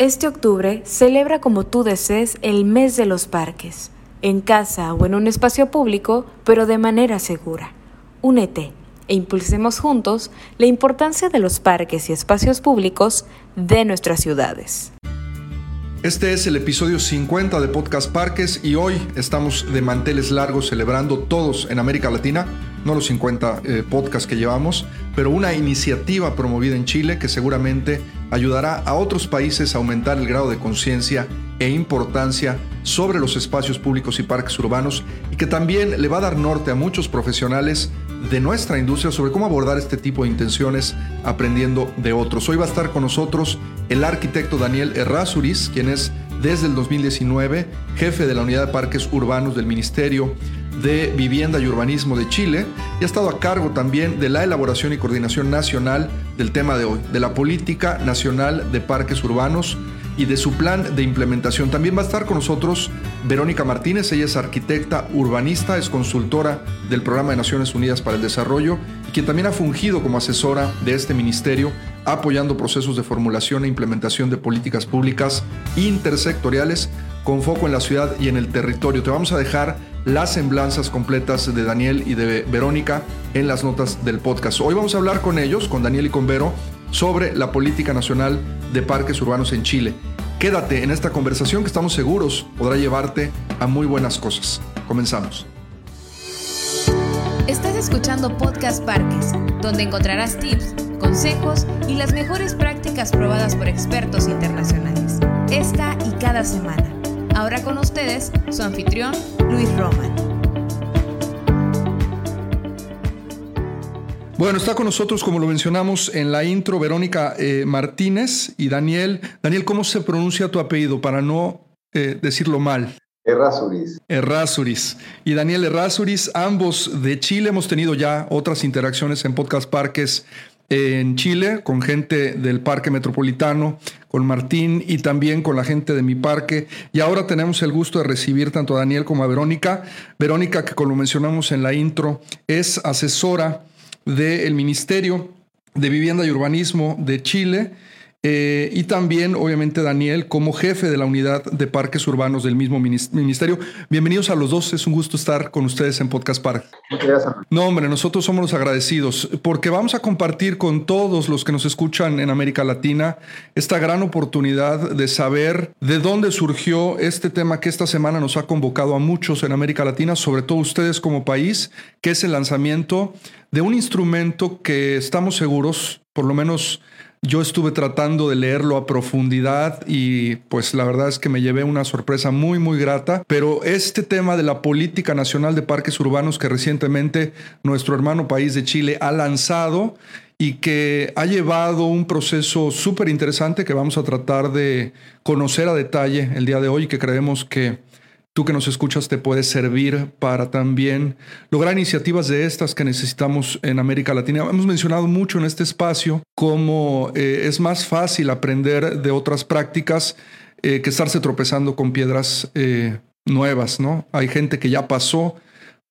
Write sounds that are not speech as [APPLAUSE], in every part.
Este octubre celebra como tú desees el mes de los parques, en casa o en un espacio público, pero de manera segura. Únete e impulsemos juntos la importancia de los parques y espacios públicos de nuestras ciudades. Este es el episodio 50 de Podcast Parques y hoy estamos de manteles largos celebrando todos en América Latina, no los 50 eh, podcasts que llevamos, pero una iniciativa promovida en Chile que seguramente ayudará a otros países a aumentar el grado de conciencia e importancia sobre los espacios públicos y parques urbanos y que también le va a dar norte a muchos profesionales de nuestra industria sobre cómo abordar este tipo de intenciones aprendiendo de otros. Hoy va a estar con nosotros el arquitecto Daniel Errázuriz, quien es desde el 2019 jefe de la Unidad de Parques Urbanos del Ministerio de Vivienda y Urbanismo de Chile y ha estado a cargo también de la elaboración y coordinación nacional del tema de hoy, de la Política Nacional de Parques Urbanos y de su plan de implementación. También va a estar con nosotros Verónica Martínez, ella es arquitecta urbanista, es consultora del Programa de Naciones Unidas para el Desarrollo y quien también ha fungido como asesora de este ministerio apoyando procesos de formulación e implementación de políticas públicas intersectoriales con foco en la ciudad y en el territorio. Te vamos a dejar las semblanzas completas de Daniel y de Verónica en las notas del podcast. Hoy vamos a hablar con ellos, con Daniel y con Vero, sobre la política nacional de parques urbanos en Chile. Quédate en esta conversación que estamos seguros podrá llevarte a muy buenas cosas. Comenzamos. Estás escuchando Podcast Parques, donde encontrarás tips, consejos y las mejores prácticas probadas por expertos internacionales. Esta y cada semana. Ahora con ustedes, su anfitrión, Luis Roman. Bueno, está con nosotros, como lo mencionamos en la intro, Verónica eh, Martínez y Daniel. Daniel, ¿cómo se pronuncia tu apellido para no eh, decirlo mal? Errázuriz. Errázuriz. Y Daniel Errázuriz, ambos de Chile. Hemos tenido ya otras interacciones en Podcast Parques en Chile con gente del Parque Metropolitano, con Martín y también con la gente de mi parque. Y ahora tenemos el gusto de recibir tanto a Daniel como a Verónica. Verónica, que como mencionamos en la intro, es asesora del Ministerio de Vivienda y Urbanismo de Chile eh, y también, obviamente, Daniel, como jefe de la unidad de parques urbanos del mismo ministerio. Bienvenidos a los dos, es un gusto estar con ustedes en Podcast Park. Muchas gracias. No, hombre, nosotros somos los agradecidos porque vamos a compartir con todos los que nos escuchan en América Latina esta gran oportunidad de saber de dónde surgió este tema que esta semana nos ha convocado a muchos en América Latina, sobre todo ustedes como país, que es el lanzamiento de un instrumento que estamos seguros, por lo menos yo estuve tratando de leerlo a profundidad y pues la verdad es que me llevé una sorpresa muy muy grata, pero este tema de la política nacional de parques urbanos que recientemente nuestro hermano país de Chile ha lanzado y que ha llevado un proceso súper interesante que vamos a tratar de conocer a detalle el día de hoy y que creemos que tú que nos escuchas te puedes servir para también lograr iniciativas de estas que necesitamos en América Latina. Hemos mencionado mucho en este espacio cómo eh, es más fácil aprender de otras prácticas eh, que estarse tropezando con piedras eh, nuevas, ¿no? Hay gente que ya pasó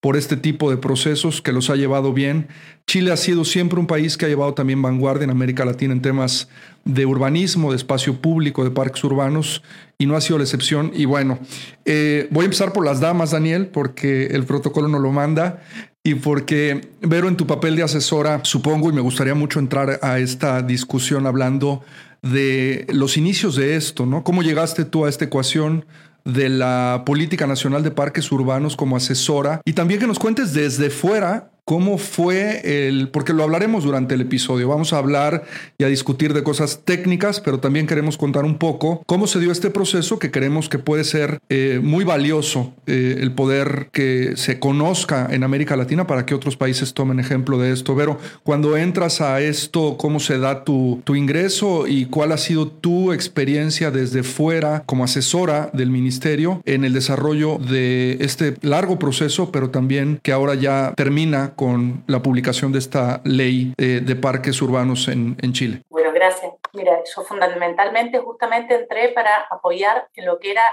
por este tipo de procesos que los ha llevado bien. Chile ha sido siempre un país que ha llevado también vanguardia en América Latina en temas de urbanismo, de espacio público, de parques urbanos, y no ha sido la excepción. Y bueno, eh, voy a empezar por las damas, Daniel, porque el protocolo no lo manda. Y porque, Vero, en tu papel de asesora, supongo, y me gustaría mucho entrar a esta discusión hablando de los inicios de esto, ¿no? ¿Cómo llegaste tú a esta ecuación? De la Política Nacional de Parques Urbanos como asesora y también que nos cuentes desde fuera ¿Cómo fue el, porque lo hablaremos durante el episodio, vamos a hablar y a discutir de cosas técnicas, pero también queremos contar un poco cómo se dio este proceso que creemos que puede ser eh, muy valioso eh, el poder que se conozca en América Latina para que otros países tomen ejemplo de esto. Pero cuando entras a esto, ¿cómo se da tu, tu ingreso y cuál ha sido tu experiencia desde fuera como asesora del ministerio en el desarrollo de este largo proceso, pero también que ahora ya termina con la publicación de esta ley eh, de parques urbanos en, en, Chile? Bueno, gracias. Mira, yo fundamentalmente justamente entré para apoyar en lo que era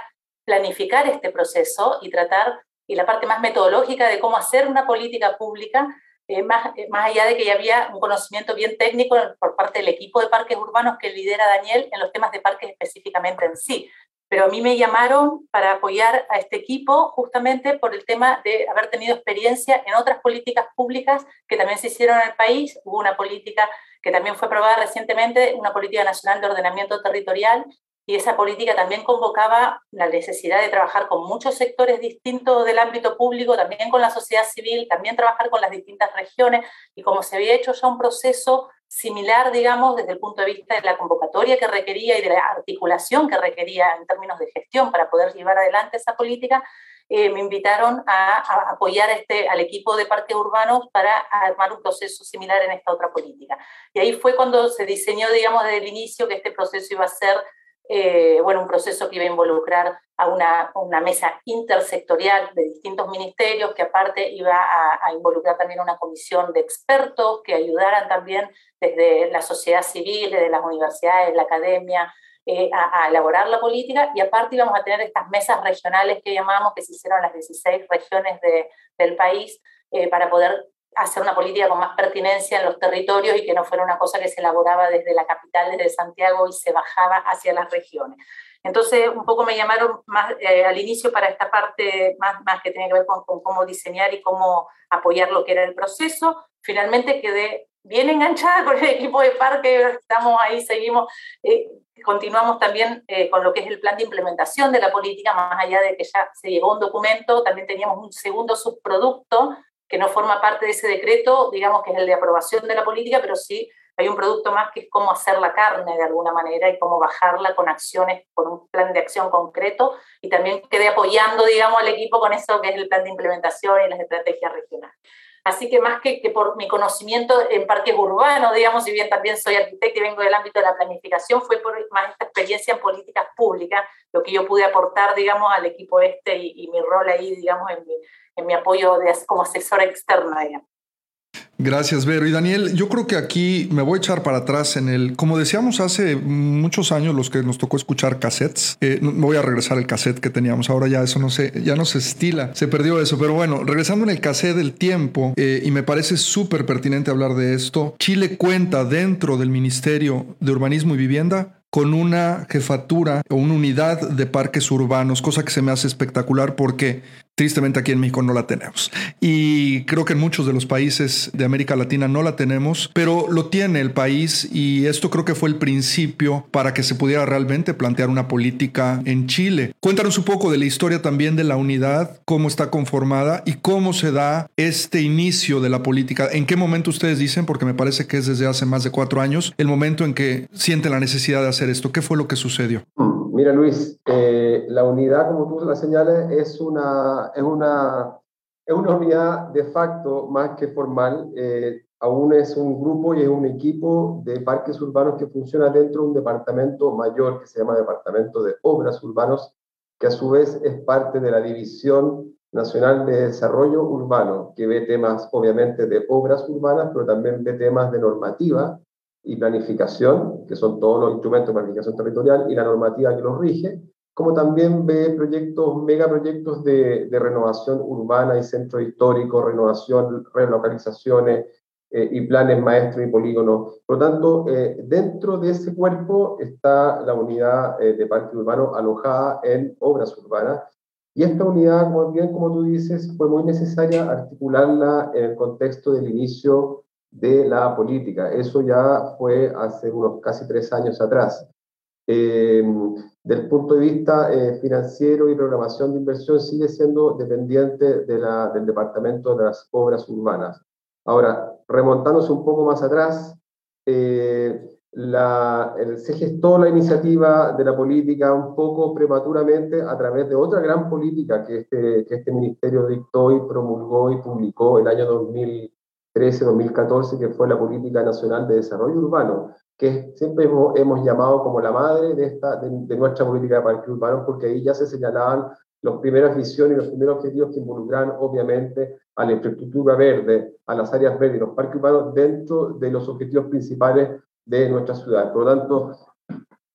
planificar este proceso y tratar, y la parte más metodológica de cómo hacer una política pública eh, más, eh, más allá de que ya había un conocimiento bien técnico por parte del equipo de parques urbanos que lidera Daniel en los temas de parques específicamente en sí. Pero a mí me llamaron para apoyar a este equipo justamente por el tema de haber tenido experiencia en otras políticas públicas que también se hicieron en el país. Hubo una política que también fue aprobada recientemente, una política nacional de ordenamiento territorial, y esa política también convocaba la necesidad de trabajar con muchos sectores distintos del ámbito público, también con la sociedad civil, también trabajar con las distintas regiones y como se había hecho ya un proceso similar, digamos, desde el punto de vista de la convocatoria que requería y de la articulación que requería en términos de gestión para poder llevar adelante esa política, eh, me invitaron a, apoyar este, al equipo de parques urbanos para armar un proceso similar en esta otra política. Y ahí fue cuando se diseñó, digamos, desde el inicio que este proceso iba a ser eh, bueno, un proceso que iba a involucrar a una, una, mesa intersectorial de distintos ministerios, que aparte iba a, involucrar también una comisión de expertos que ayudaran también desde la sociedad civil, desde las universidades, la academia, eh, a, elaborar la política. Y aparte íbamos a tener estas mesas regionales que llamamos, que se hicieron las 16 regiones de, del país, eh, para poder hacer una política con más pertinencia en los territorios y que no fuera una cosa que se elaboraba desde la capital, desde Santiago, y se bajaba hacia las regiones. Entonces, un poco me llamaron más eh, al inicio para esta parte más, más que tiene que ver con, cómo diseñar y cómo apoyar lo que era el proceso. Finalmente quedé bien enganchada [LAUGHS] con el equipo de parque, estamos ahí, seguimos, eh, continuamos también eh, con lo que es el plan de implementación de la política, más allá de que ya se llegó un documento, también teníamos un segundo subproducto que no forma parte de ese decreto, digamos que es el de aprobación de la política, pero sí hay un producto más que es cómo hacer la carne de alguna manera y cómo bajarla con acciones, con un plan de acción concreto y también quedé apoyando, digamos, al equipo con eso que es el plan de implementación y las estrategias regionales. Así que más que, que por mi conocimiento en parques urbanos, digamos, si bien también soy arquitecta y vengo del ámbito de la planificación, fue por más esta experiencia en políticas públicas lo que yo pude aportar, digamos, al equipo este y, y mi rol ahí, digamos, en mi, en mi apoyo de, como asesora externa. Gracias, Vero. Y Daniel, yo creo que aquí me voy a echar para atrás en el, como decíamos hace muchos años, los que nos tocó escuchar cassettes. Eh, voy a regresar al cassette que teníamos. Ahora ya eso no se, ya no se estila, se perdió eso. Pero bueno, regresando en el cassette del tiempo, eh, y me parece súper pertinente hablar de esto. Chile cuenta dentro del Ministerio de Urbanismo y Vivienda con una jefatura o una unidad de parques urbanos, cosa que se me hace espectacular porque Tristemente aquí en México no la tenemos. Y creo que en muchos de los países de América Latina no la tenemos, pero lo tiene el país y esto creo que fue el principio para que se pudiera realmente plantear una política en Chile. Cuéntanos un poco de la historia también de la unidad, cómo está conformada y cómo se da este inicio de la política. ¿En qué momento ustedes dicen, porque me parece que es desde hace más de cuatro años, el momento en que sienten la necesidad de hacer esto? ¿Qué fue lo que sucedió? Mira, Luis, eh, la unidad, como tú la señales, es una, es una, es una unidad de facto más que formal. Eh, aún es un grupo y es un equipo de parques urbanos que funciona dentro de un departamento mayor que se llama Departamento de Obras Urbanos, que a su vez es parte de la División Nacional de Desarrollo Urbano, que ve temas obviamente de obras urbanas, pero también ve temas de normativa y planificación, que son todos los instrumentos de planificación territorial y la normativa que los rige, como también ve proyectos, megaproyectos de, de renovación urbana y centro histórico, renovación, relocalizaciones eh, y planes maestros y polígonos. Por lo tanto, eh, dentro de ese cuerpo está la unidad eh, de parque urbano alojada en obras urbanas. Y esta unidad, como bien como tú dices, fue muy necesaria articularla en el contexto del inicio de la política. Eso ya fue hace unos casi tres años atrás. Eh, del punto de vista eh, financiero y programación de inversión sigue siendo dependiente del Departamento de las Obras Urbanas. Ahora, remontándose un poco más atrás, eh, la, se gestó la iniciativa de la política un poco prematuramente a través de otra gran política que este, que este ministerio dictó y promulgó y publicó el año 2000, 2013-2014, que fue la Política Nacional de Desarrollo Urbano, que siempre hemos, llamado como la madre de, esta, de, nuestra política de parque urbano, porque ahí ya se señalaban las primeras visiones y los primeros objetivos que involucran, obviamente, a la infraestructura verde, a las áreas verdes y los parques urbanos dentro de los objetivos principales de nuestra ciudad. Por lo tanto,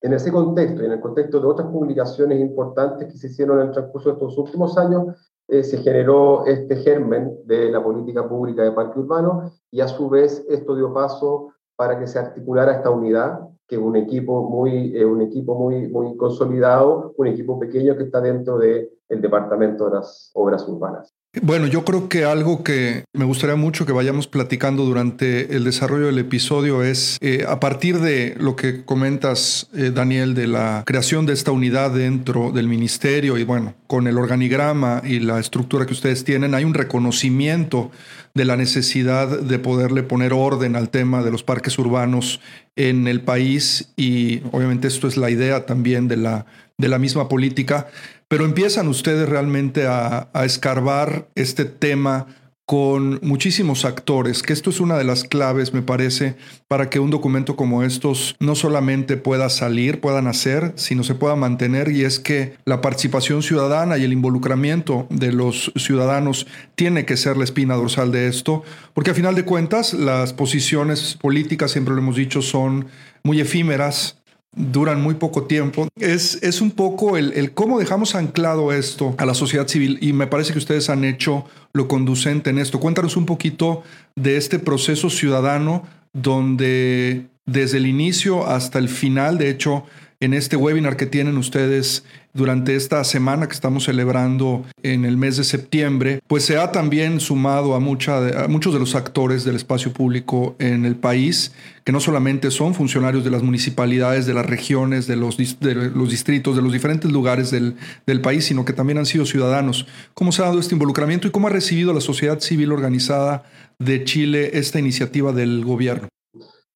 en ese contexto y en el contexto de otras publicaciones importantes que se hicieron en el transcurso de estos últimos años, eh, se generó este germen de la política pública de parque urbano y a su vez esto dio paso para que se articulara esta unidad, que es un equipo muy, un equipo muy, muy consolidado, un equipo pequeño que está dentro del Departamento de las Obras Urbanas. Bueno, yo creo que algo que me gustaría mucho que vayamos platicando durante el desarrollo del episodio es, eh, a partir de lo que comentas, eh, Daniel, de la creación de esta unidad dentro del ministerio y bueno, con el organigrama y la estructura que ustedes tienen, hay un reconocimiento de la necesidad de poderle poner orden al tema de los parques urbanos en el país y obviamente esto es la idea también de la, de la misma política. Pero empiezan ustedes realmente a, escarbar este tema con muchísimos actores, que esto es una de las claves, me parece, para que un documento como estos no solamente pueda salir, pueda nacer, sino se pueda mantener, y es que la participación ciudadana y el involucramiento de los ciudadanos tiene que ser la espina dorsal de esto, porque a final de cuentas las posiciones políticas, siempre lo hemos dicho, son muy efímeras, duran muy poco tiempo. Es, es un poco el, el, cómo dejamos anclado esto a la sociedad civil y me parece que ustedes han hecho lo conducente en esto. Cuéntanos un poquito de este proceso ciudadano donde desde el inicio hasta el final, de hecho, en este webinar que tienen ustedes durante esta semana que estamos celebrando en el mes de septiembre, pues se ha también sumado a, muchos de los actores del espacio público en el país, que no solamente son funcionarios de las municipalidades, de las regiones, de los, de los distritos, de los diferentes lugares del país, sino que también han sido ciudadanos. ¿Cómo se ha dado este involucramiento y cómo ha recibido la sociedad civil organizada de Chile esta iniciativa del gobierno?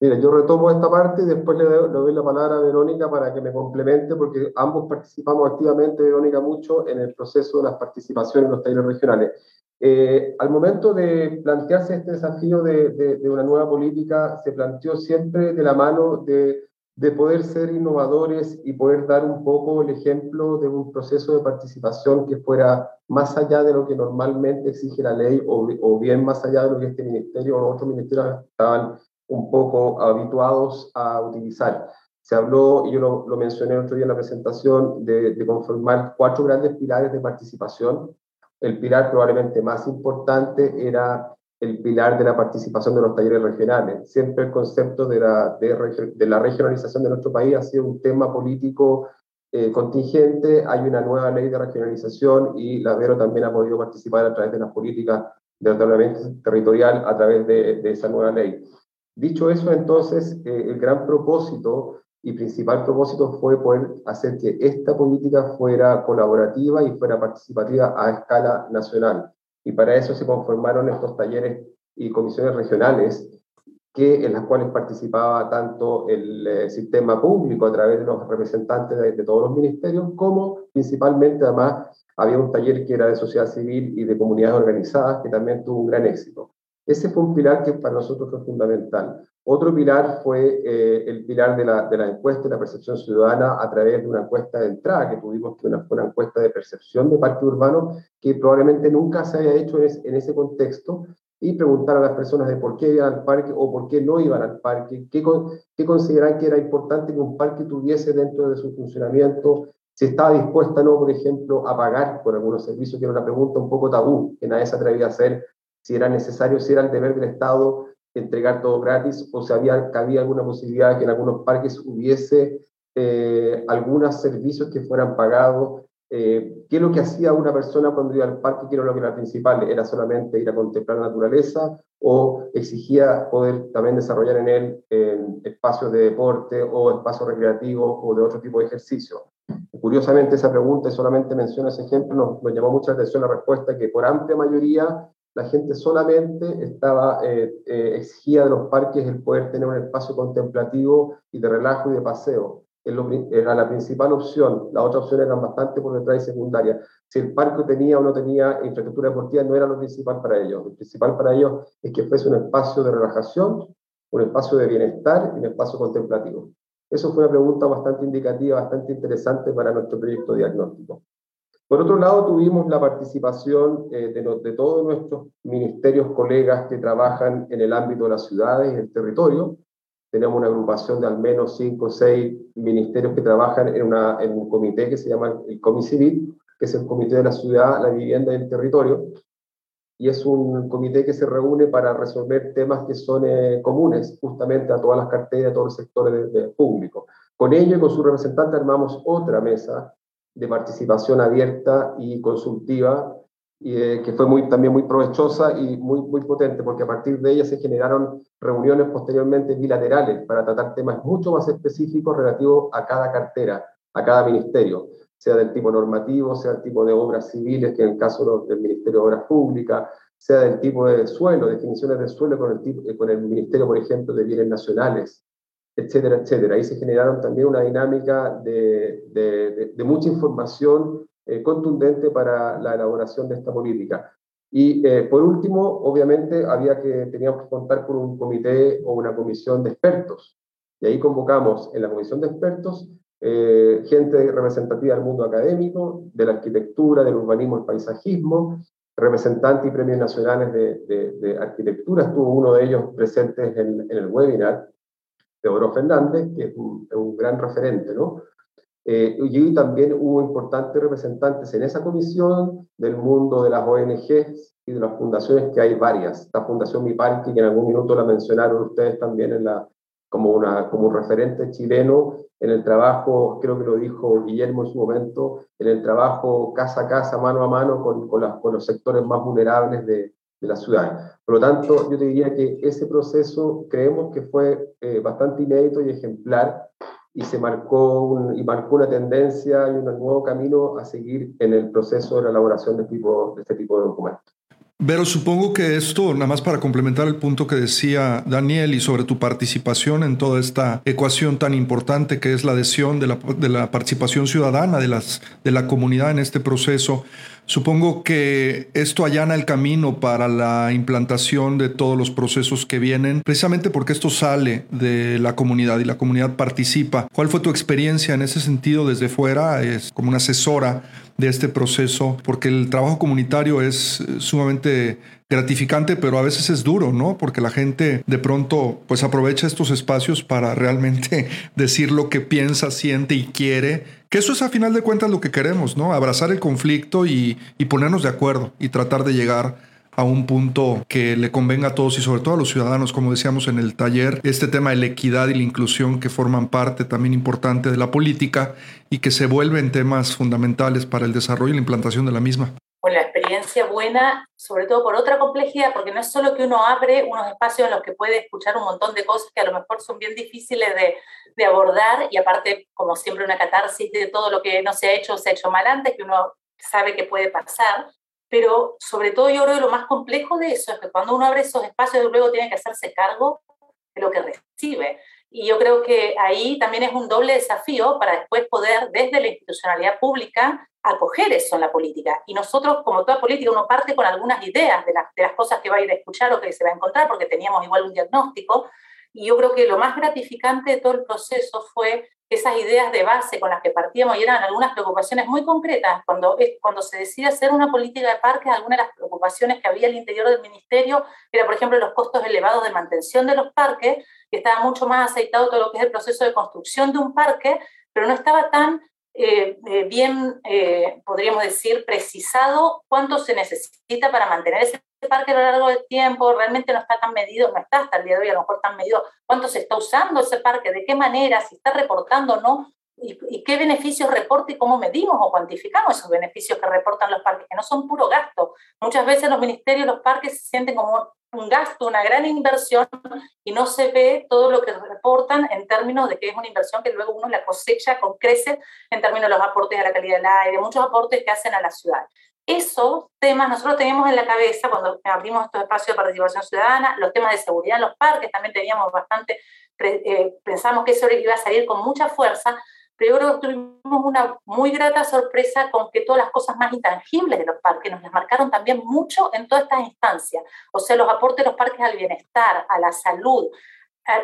Mira, yo retomo esta parte y después le doy, la palabra a Verónica para que me complemente, porque ambos participamos activamente, Verónica, mucho en el proceso de las participaciones en los talleres regionales. Eh, al momento de plantearse este desafío de, de, una nueva política, se planteó siempre de la mano de, de, poder ser innovadores y poder dar un poco el ejemplo de un proceso de participación que fuera más allá de lo que normalmente exige la ley o, o bien más allá de lo que este ministerio o otros ministerios estaban un poco habituados a utilizar. Se habló, y yo lo, lo mencioné el otro día en la presentación, de, conformar cuatro grandes pilares de participación. El pilar probablemente más importante era el pilar de la participación de los talleres regionales. Siempre el concepto de la, de, la regionalización de nuestro país ha sido un tema político eh, contingente. Hay una nueva ley de regionalización y la Vero también ha podido participar a través de las políticas de ordenamiento territorial a través de esa nueva ley. Dicho eso, entonces, eh, el gran propósito y principal propósito fue poder hacer que esta política fuera colaborativa y fuera participativa a escala nacional. Y para eso se conformaron estos talleres y comisiones regionales que, en las cuales participaba tanto el eh, sistema público a través de los representantes de, de, todos los ministerios, como principalmente además había un taller que era de sociedad civil y de comunidades organizadas que también tuvo un gran éxito. Ese fue un pilar que para nosotros fue fundamental. Otro pilar fue eh, el pilar de la, de la encuesta de la percepción ciudadana a través de una encuesta de entrada que tuvimos, que una, fue una encuesta de percepción de parque urbano que probablemente nunca se haya hecho en, ese contexto y preguntar a las personas de por qué iban al parque o por qué no iban al parque, qué, qué consideran que era importante que un parque tuviese dentro de su funcionamiento, si estaba dispuesta o no, por ejemplo, a pagar por algunos servicios, que era una pregunta un poco tabú, que nadie se atrevía a hacer si era necesario, si era el deber del Estado entregar todo gratis o si había, había alguna posibilidad de que en algunos parques hubiese eh, algunos servicios que fueran pagados. Eh, ¿Qué es lo que hacía una persona cuando iba al parque? ¿Qué era lo que era principal? ¿Era solamente ir a contemplar la naturaleza o exigía poder también desarrollar en él eh, espacios de deporte o espacios recreativos o de otro tipo de ejercicio? Curiosamente, esa pregunta, y solamente menciono ese ejemplo, nos, nos llamó mucha atención la respuesta que por amplia mayoría la gente solamente estaba eh, eh, exigida de los parques el poder tener un espacio contemplativo y de relajo y de paseo. Era la principal opción, la otra opción era bastante por detrás y secundaria. Si el parque tenía o no tenía infraestructura deportiva, no era lo principal para ellos. Lo principal para ellos es que fuese un espacio de relajación, un espacio de bienestar y un espacio contemplativo. Eso fue una pregunta bastante indicativa, bastante interesante para nuestro proyecto diagnóstico. Por otro lado, tuvimos la participación eh, de, todos nuestros ministerios, colegas que trabajan en el ámbito de las ciudades y el territorio. Tenemos una agrupación de al menos cinco o seis ministerios que trabajan en, un comité que se llama el Comicivil, que es el Comité de la Ciudad, la Vivienda y el Territorio, y es un comité que se reúne para resolver temas que son eh, comunes justamente a todas las carteras, a todos los sectores de, público. Con ello y con su representante armamos otra mesa de participación abierta y consultiva, y, eh, que fue muy, también muy provechosa y muy, muy potente, porque a partir de ella se generaron reuniones posteriormente bilaterales para tratar temas mucho más específicos relativos a cada cartera, a cada ministerio sea del tipo normativo, sea del tipo de obras civiles, que en el caso del Ministerio de Obras Públicas, sea del tipo de suelo, definiciones de suelo con el, tipo, con el Ministerio, por ejemplo, de Bienes Nacionales, etcétera, etcétera. Ahí se generaron también una dinámica de, mucha información eh, contundente para la elaboración de esta política. Y eh, por último, obviamente, había que, teníamos que contar con un comité o una comisión de expertos. Y ahí convocamos en la comisión de expertos eh, gente representativa del mundo académico, de la arquitectura, del urbanismo, el paisajismo, representantes y premios nacionales de, arquitectura. Estuvo uno de ellos presentes en, en el webinar, Teodoro Fernández, que es un, gran referente, ¿no? Eh, y también hubo importantes representantes en esa comisión del mundo de las ONGs y de las fundaciones, que hay varias. La Fundación Mi Parque, que en algún minuto la mencionaron ustedes también como, una, un referente chileno en el trabajo, creo que lo dijo Guillermo en su momento, en el trabajo casa a casa, mano a mano con, con los sectores más vulnerables de, de, la ciudad. Por lo tanto, yo te diría que ese proceso creemos que fue eh, bastante inédito y ejemplar y se marcó, un, y marcó una tendencia y un nuevo camino a seguir en el proceso de la elaboración de, tipo, de este tipo de documentos. Pero supongo que esto, nada más para complementar el punto que decía Daniel y sobre tu participación en toda esta ecuación tan importante que es la adhesión de la, de la participación ciudadana de, las, de la comunidad en este proceso, Supongo que esto allana el camino para la implantación de todos los procesos que vienen, precisamente porque esto sale de la comunidad y la comunidad participa. ¿Cuál fue tu experiencia en ese sentido desde fuera, es como una asesora de este proceso? Porque el trabajo comunitario es eh, sumamente gratificante, pero a veces es duro, ¿no? Porque la gente de pronto pues aprovecha estos espacios para realmente [LAUGHS] decir lo que piensa, siente y quiere, que eso es a final de cuentas lo que queremos, ¿no? Abrazar el conflicto y, y ponernos de acuerdo y tratar de llegar a un punto que le convenga a todos y sobre todo a los ciudadanos, como decíamos en el taller, este tema de la equidad y la inclusión que forman parte también importante de la política y que se vuelven temas fundamentales para el desarrollo y la implantación de la misma con la experiencia buena, sobre todo por otra complejidad, porque no es solo que uno abre unos espacios en los que puede escuchar un montón de cosas que a lo mejor son bien difíciles de, de abordar y aparte, como siempre, una catarsis de todo lo que no se ha hecho o se ha hecho mal antes, que uno sabe que puede pasar, pero sobre todo yo creo que lo más complejo de eso es que cuando uno abre esos espacios luego tiene que hacerse cargo de lo que recibe. Y yo creo que ahí también es un doble desafío para después poder, desde la institucionalidad pública, acoger eso en la política. Y nosotros, como toda política, uno parte con algunas ideas de, de las cosas que va a ir a escuchar o que se va a encontrar, porque teníamos igual un diagnóstico. Y yo creo que lo más gratificante de todo el proceso fue esas ideas de base con las que partíamos y eran algunas preocupaciones muy concretas. Cuando, cuando se decide hacer una política de parques, algunas de las preocupaciones que había al interior del ministerio era, por ejemplo, los costos elevados de mantención de los parques, que estaba mucho más aceitado todo lo que es el proceso de construcción de un parque, pero no estaba tan eh, eh, bien, eh, podríamos decir, precisado cuánto se necesita para mantener ese parque a lo largo del tiempo, realmente no está tan medido, no está hasta el día de hoy a lo mejor tan medido cuánto se está usando ese parque, de qué manera, si está reportando o no, y, qué beneficios reporta y cómo medimos o cuantificamos esos beneficios que reportan los parques, que no son puro gasto. Muchas veces los ministerios, los parques se sienten como un gasto, una gran inversión y no se ve todo lo que reportan en términos de que es una inversión que luego uno la cosecha con crece en términos de los aportes a la calidad del aire, muchos aportes que hacen a la ciudad esos temas nosotros teníamos en la cabeza cuando abrimos estos espacios de participación ciudadana, los temas de seguridad en los parques también teníamos bastante, eh, pensamos que eso iba a salir con mucha fuerza, pero tuvimos una muy grata sorpresa con que todas las cosas más intangibles de los parques nos las marcaron también mucho en todas estas instancias, o sea, los aportes de los parques al bienestar, a la salud,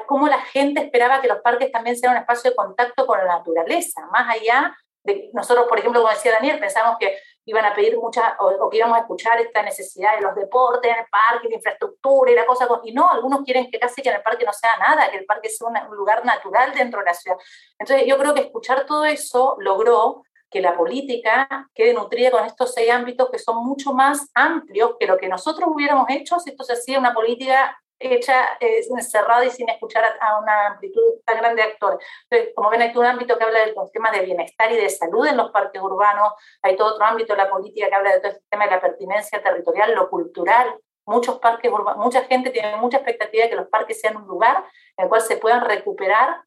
cómo la gente esperaba que los parques también sean un espacio de contacto con la naturaleza, más allá de nosotros, por ejemplo, como decía Daniel, pensamos que iban a pedir mucha, o, que íbamos a escuchar esta necesidad de los deportes en el parque, de infraestructura y la cosa, y no, algunos quieren que casi que en el parque no sea nada, que el parque sea un lugar natural dentro de la ciudad. Entonces yo creo que escuchar todo eso logró que la política quede nutrida con estos seis ámbitos que son mucho más amplios que lo que nosotros hubiéramos hecho si esto se hacía una política hecha eh, encerrada y sin escuchar a, una amplitud tan grande de actores. Entonces, como ven, hay un ámbito que habla de los temas de bienestar y de salud en los parques urbanos, hay todo otro ámbito de la política que habla de todo este tema de la pertinencia territorial, lo cultural. Muchos parques urbanos, mucha gente tiene mucha expectativa de que los parques sean un lugar en el cual se puedan recuperar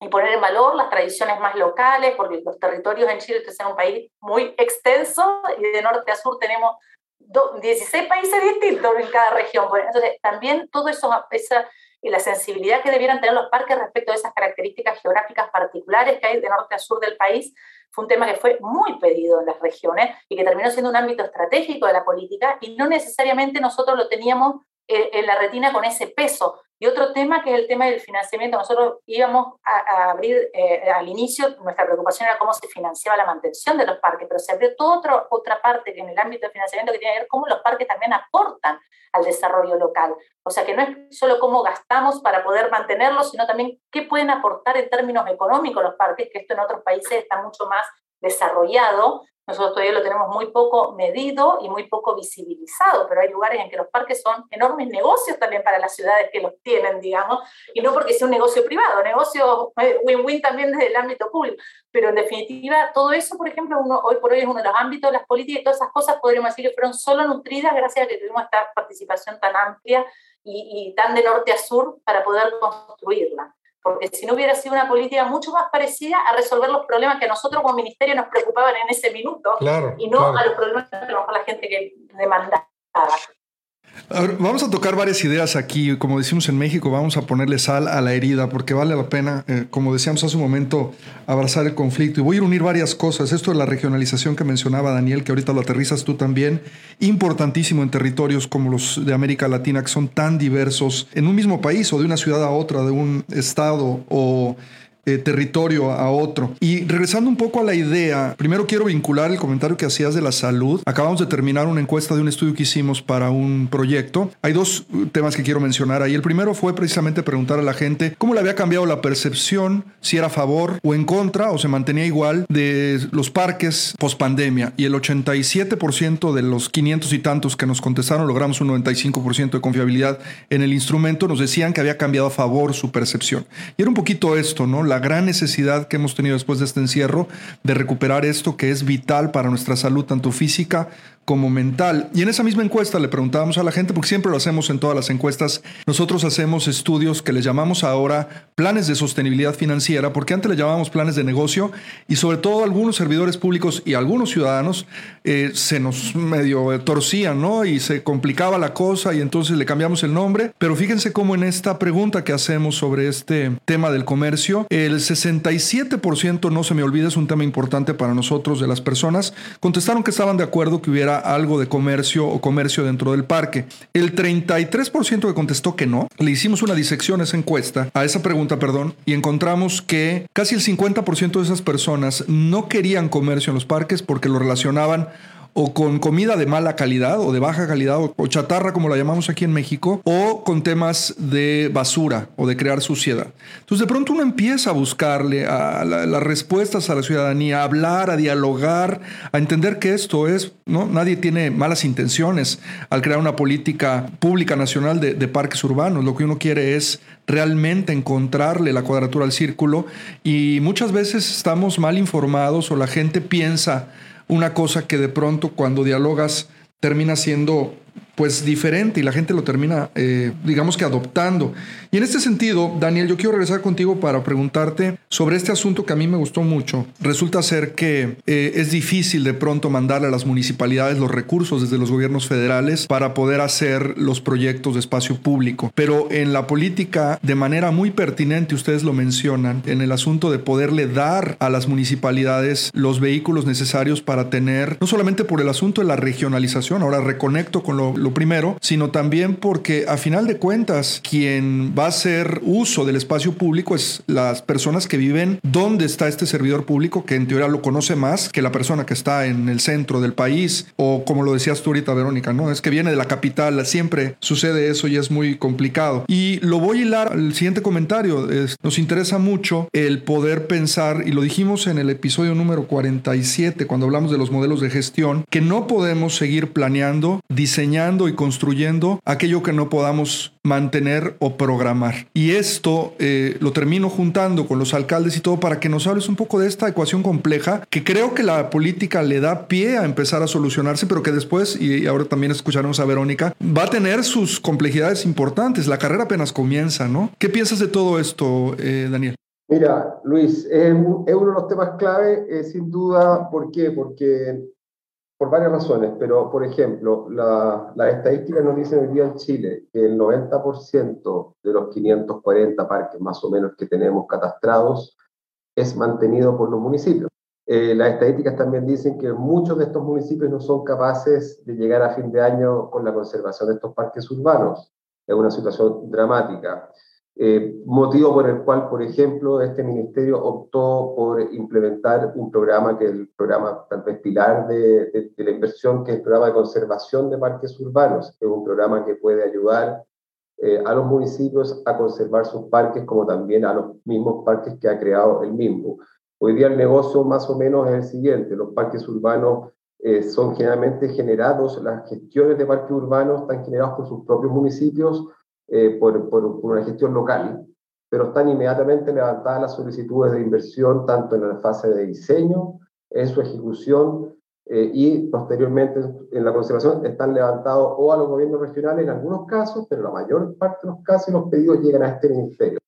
y poner en valor las tradiciones más locales, porque los territorios en Chile es un país muy extenso y de norte a sur tenemos 16 países distintos en cada región. Entonces, también todo eso, esa, la sensibilidad que debieran tener los parques respecto a esas características geográficas particulares que hay de norte a sur del país, fue un tema que fue muy pedido en las regiones y que terminó siendo un ámbito estratégico de la política y no necesariamente nosotros lo teníamos eh, en la retina con ese peso. Y otro tema que es el tema del financiamiento. Nosotros íbamos a, abrir eh, al inicio, nuestra preocupación era cómo se financiaba la mantención de los parques, pero se abrió toda otra, otra parte que en el ámbito del financiamiento que tiene que ver cómo los parques también aportan al desarrollo local. O sea, que no es solo cómo gastamos para poder mantenerlos, sino también qué pueden aportar en términos económicos los parques, que esto en otros países está mucho más desarrollado nosotros todavía lo tenemos muy poco medido y muy poco visibilizado, pero hay lugares en que los parques son enormes negocios también para las ciudades que los tienen, digamos, y no porque sea un negocio privado, negocio eh, win-win también desde el ámbito público. Pero en definitiva, todo eso, por ejemplo, uno, hoy por hoy es uno de los ámbitos de las políticas y todas esas cosas podríamos decir que fueron solo nutridas gracias a que tuvimos esta participación tan amplia y, y tan de norte a sur para poder construirla porque si no hubiera sido una política mucho más parecida a resolver los problemas que a nosotros como ministerio nos preocupaban en ese minuto y no a los problemas que a la gente que demandaba vamos a tocar varias ideas aquí. Como decimos en México, vamos a ponerle sal a la herida porque vale la pena, eh, como decíamos hace un momento, abrazar el conflicto. Y voy a unir varias cosas. Esto de la regionalización que mencionaba Daniel, que ahorita lo aterrizas tú también, importantísimo en territorios como los de América Latina, que son tan diversos, en un mismo país o de una ciudad a otra, de un estado o eh, territorio a otro. Y regresando un poco a la idea, primero quiero vincular el comentario que hacías de la salud. Acabamos de terminar una encuesta de un estudio que hicimos para un proyecto. Hay dos uh, temas que quiero mencionar ahí. El primero fue precisamente preguntar a la gente cómo le había cambiado la percepción, si era a favor o en contra o se mantenía igual de los parques post pandemia. Y el 87% de los 500 y tantos que nos contestaron, logramos un 95% de confiabilidad en el instrumento, nos decían que había cambiado a favor su percepción. Y era un poquito esto, ¿no? la gran necesidad que hemos tenido después de este encierro de recuperar esto que es vital para nuestra salud, tanto física como mental. Y en esa misma encuesta le preguntábamos a la gente, porque siempre lo hacemos en todas las encuestas, nosotros hacemos estudios que le llamamos ahora planes de sostenibilidad financiera, porque antes le llamábamos planes de negocio y sobre todo algunos servidores públicos y algunos ciudadanos eh, se nos medio torcían, ¿no? Y se complicaba la cosa y entonces le cambiamos el nombre. Pero fíjense cómo en esta pregunta que hacemos sobre este tema del comercio, el 67%, no se me olvide, es un tema importante para nosotros de las personas, contestaron que estaban de acuerdo que hubiera algo de comercio o comercio dentro del parque. El 33% que contestó que no, le hicimos una disección a esa encuesta, a esa pregunta, perdón, y encontramos que casi el 50% de esas personas no querían comercio en los parques porque lo relacionaban o con comida de mala calidad o de baja calidad o, chatarra como la llamamos aquí en México o con temas de basura o de crear suciedad. Entonces de pronto uno empieza a buscarle a las respuestas a la ciudadanía, a hablar, a dialogar, a entender que esto es, ¿no? Nadie tiene malas intenciones al crear una política pública nacional de, de parques urbanos. Lo que uno quiere es realmente encontrarle la cuadratura al círculo y muchas veces estamos mal informados o la gente piensa una cosa que de pronto cuando dialogas termina siendo pues diferente y la gente lo termina, eh, digamos que adoptando. Y en este sentido, Daniel, yo quiero regresar contigo para preguntarte sobre este asunto que a mí me gustó mucho. Resulta ser que eh, es difícil de pronto mandarle a las municipalidades los recursos desde los gobiernos federales para poder hacer los proyectos de espacio público. Pero en la política, de manera muy pertinente, ustedes lo mencionan, en el asunto de poderle dar a las municipalidades los vehículos necesarios para tener, no solamente por el asunto de la regionalización, ahora reconecto con lo lo primero, sino también porque a final de cuentas quien va a hacer uso del espacio público es las personas que viven donde está este servidor público, que en teoría lo conoce más que la persona que está en el centro del país o como lo decías tú ahorita, Verónica, ¿no? Es que viene de la capital, siempre sucede eso y es muy complicado. Y lo voy a hilar al siguiente comentario. nos interesa mucho el poder pensar, y lo dijimos en el episodio número 47, cuando hablamos de los modelos de gestión, que no podemos seguir planeando, diseñando y construyendo aquello que no podamos mantener o programar. Y esto eh, lo termino juntando con los alcaldes y todo para que nos hables un poco de esta ecuación compleja que creo que la política le da pie a empezar a solucionarse, pero que después, y ahora también escucharemos a Verónica, va a tener sus complejidades importantes. La carrera apenas comienza, ¿no? ¿Qué piensas de todo esto, eh, Daniel? Mira, Luis, es, uno de los temas clave, sin duda, ¿por qué? Porque por varias razones, pero por ejemplo, las la estadísticas nos dicen hoy día en Chile que el 90% de los 540 parques más o menos que tenemos catastrados es mantenido por los municipios. Eh, las estadísticas también dicen que muchos de estos municipios no son capaces de llegar a fin de año con la conservación de estos parques urbanos. Es una situación dramática. Eh, motivo por el cual, por ejemplo, este ministerio optó por implementar un programa que es el programa tal vez pilar de, la inversión, que es el programa de conservación de parques urbanos, es un programa que puede ayudar eh, a los municipios a conservar sus parques, como también a los mismos parques que ha creado el mismo. Hoy día el negocio más o menos es el siguiente, los parques urbanos eh, son generalmente generados, las gestiones de parques urbanos están generados por sus propios municipios eh, por, una gestión local, pero están inmediatamente levantadas las solicitudes de inversión tanto en la fase de diseño, en su ejecución eh, y posteriormente en la conservación están levantados o a los gobiernos regionales en algunos casos, pero la mayor parte de los casos los pedidos llegan a este ministerio.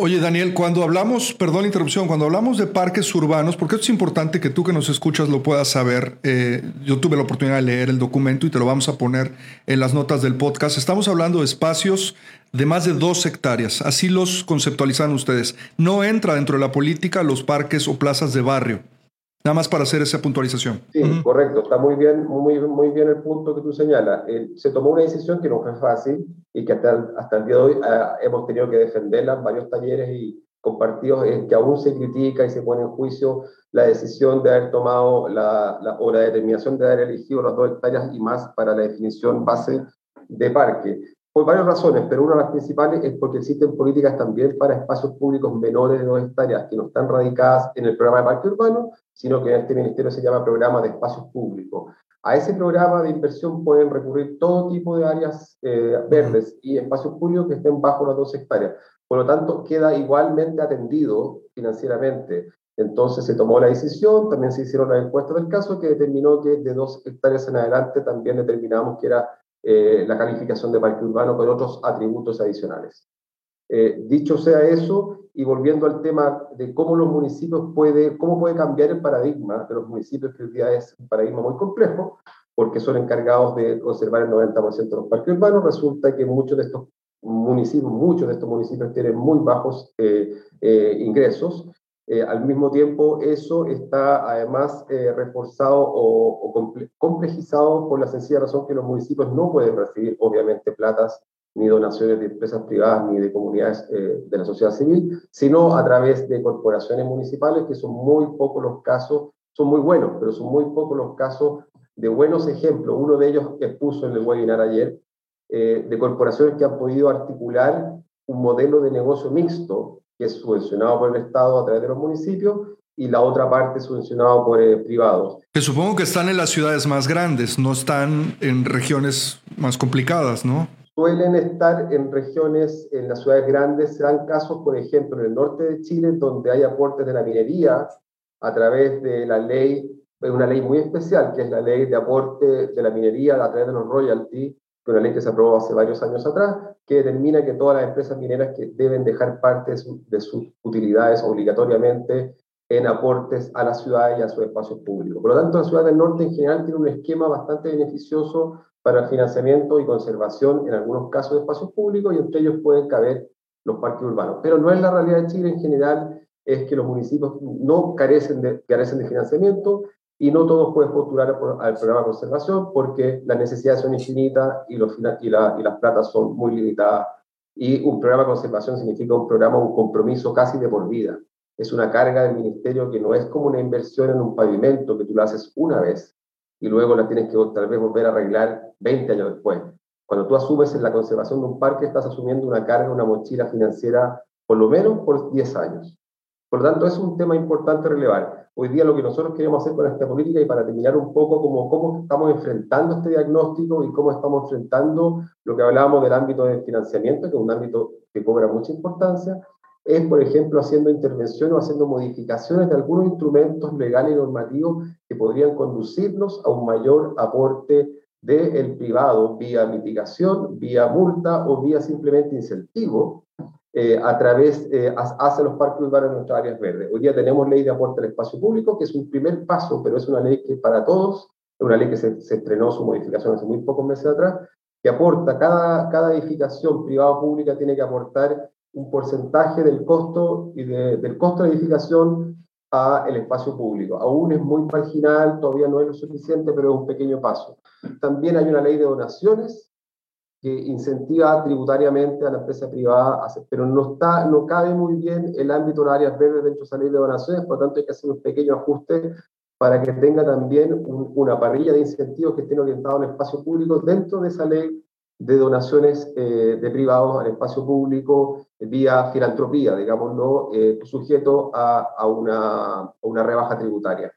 Oye, Daniel, cuando hablamos, perdón la interrupción, cuando hablamos de parques urbanos, porque esto es importante que tú que nos escuchas lo puedas saber, eh, yo tuve la oportunidad de leer el documento y te lo vamos a poner en las notas del podcast. Estamos hablando de espacios de más de dos hectáreas, así los conceptualizan ustedes. No entra dentro de la política los parques o plazas de barrio. Nada más para hacer esa puntualización. Sí, correcto. Está muy bien, muy, muy bien el punto que tú señalas. Eh, se tomó una decisión que no fue fácil y que hasta el, hasta el día de hoy ah, hemos tenido que defenderla en varios talleres y compartidos, es que aún se critica y se pone en juicio la decisión de haber tomado la, la, o la determinación de haber elegido las dos hectáreas y más para la definición base de parque. Por varias razones, pero una de las principales es porque existen políticas también para espacios públicos menores de dos hectáreas que no están radicadas en el programa de parque urbano, sino que en este ministerio se llama programa de espacios públicos. A ese programa de inversión pueden recurrir todo tipo de áreas eh, verdes y espacios públicos que estén bajo las dos hectáreas. Por lo tanto, queda igualmente atendido financieramente. Entonces se tomó la decisión, también se hicieron las encuestas del caso que determinó que de dos hectáreas en adelante también determinamos que era eh, la calificación de parque urbano con otros atributos adicionales. Eh, dicho sea eso, y volviendo al tema de cómo los municipios puede, cómo puede cambiar el paradigma de los municipios, que hoy día es un paradigma muy complejo, porque son encargados de conservar el 90% de los parques urbanos, resulta que muchos de estos municipios, muchos de estos municipios tienen muy bajos eh, ingresos, eh, al mismo tiempo, eso está además eh, reforzado o, complejizado por la sencilla razón que los municipios no pueden recibir, obviamente, platas ni donaciones de empresas privadas ni de comunidades eh, de la sociedad civil, sino a través de corporaciones municipales, que son muy pocos los casos, son muy buenos, pero son muy pocos los casos de buenos ejemplos. Uno de ellos que puso en el webinar ayer, de corporaciones que han podido articular un modelo de negocio mixto que es subvencionado por el Estado a través de los municipios, y la otra parte subvencionado por eh, privados. Que supongo que están en las ciudades más grandes, no están en regiones más complicadas, ¿no? Suelen estar en regiones, en las ciudades grandes, se dan casos, por ejemplo, en el norte de Chile, donde hay aportes de la minería a través de la ley, una ley muy especial, que es la ley de aporte de la minería a través de los royalties, una ley que se aprobó hace varios años atrás, que determina que todas las empresas mineras que deben dejar parte de, sus utilidades obligatoriamente en aportes a la ciudad y a sus espacios públicos. Por lo tanto, la ciudad del norte en general tiene un esquema bastante beneficioso para el financiamiento y conservación en algunos casos de espacios públicos y entre ellos pueden caber los parques urbanos. Pero no es la realidad de Chile en general, es que los municipios no carecen de, carecen de financiamiento y no todos pueden postular al programa de conservación porque las necesidades son infinitas y, los, y, la, y las platas son muy limitadas. Y un programa de conservación significa un programa, un compromiso casi de por vida. Es una carga del ministerio que no es como una inversión en un pavimento que tú lo haces una vez y luego la tienes que tal vez volver a arreglar 20 años después. Cuando tú asumes en la conservación de un parque, estás asumiendo una carga, una mochila financiera, por lo menos por 10 años. Por lo tanto, es un tema importante relevar. Hoy día lo que nosotros queremos hacer con esta política y para terminar un poco cómo estamos enfrentando este diagnóstico y cómo estamos enfrentando lo que hablábamos del ámbito de financiamiento, que es un ámbito que cobra mucha importancia, es, por ejemplo, haciendo intervenciones o haciendo modificaciones de algunos instrumentos legales y normativos que podrían conducirnos a un mayor aporte del privado vía mitigación, vía multa o vía simplemente incentivo eh, a través, eh, los parques urbanos en nuestras áreas verdes. Hoy día tenemos ley de aporte al espacio público, que es un primer paso, pero es una ley que para todos, es una ley que se, estrenó su modificación hace muy pocos meses atrás, que aporta, cada, cada edificación privada o pública tiene que aportar un porcentaje del costo y del costo de edificación a el espacio público. Aún es muy marginal, todavía no es lo suficiente, pero es un pequeño paso. También hay una ley de donaciones que incentiva tributariamente a la empresa privada, pero no, está, no cabe muy bien el ámbito de áreas verdes dentro de esa ley de donaciones, por lo tanto hay que hacer un pequeño ajuste para que tenga también una parrilla de incentivos que estén orientados al espacio público dentro de esa ley de donaciones eh, de privados al espacio público vía filantropía, digámoslo, eh, sujeto a, una, una, rebaja tributaria.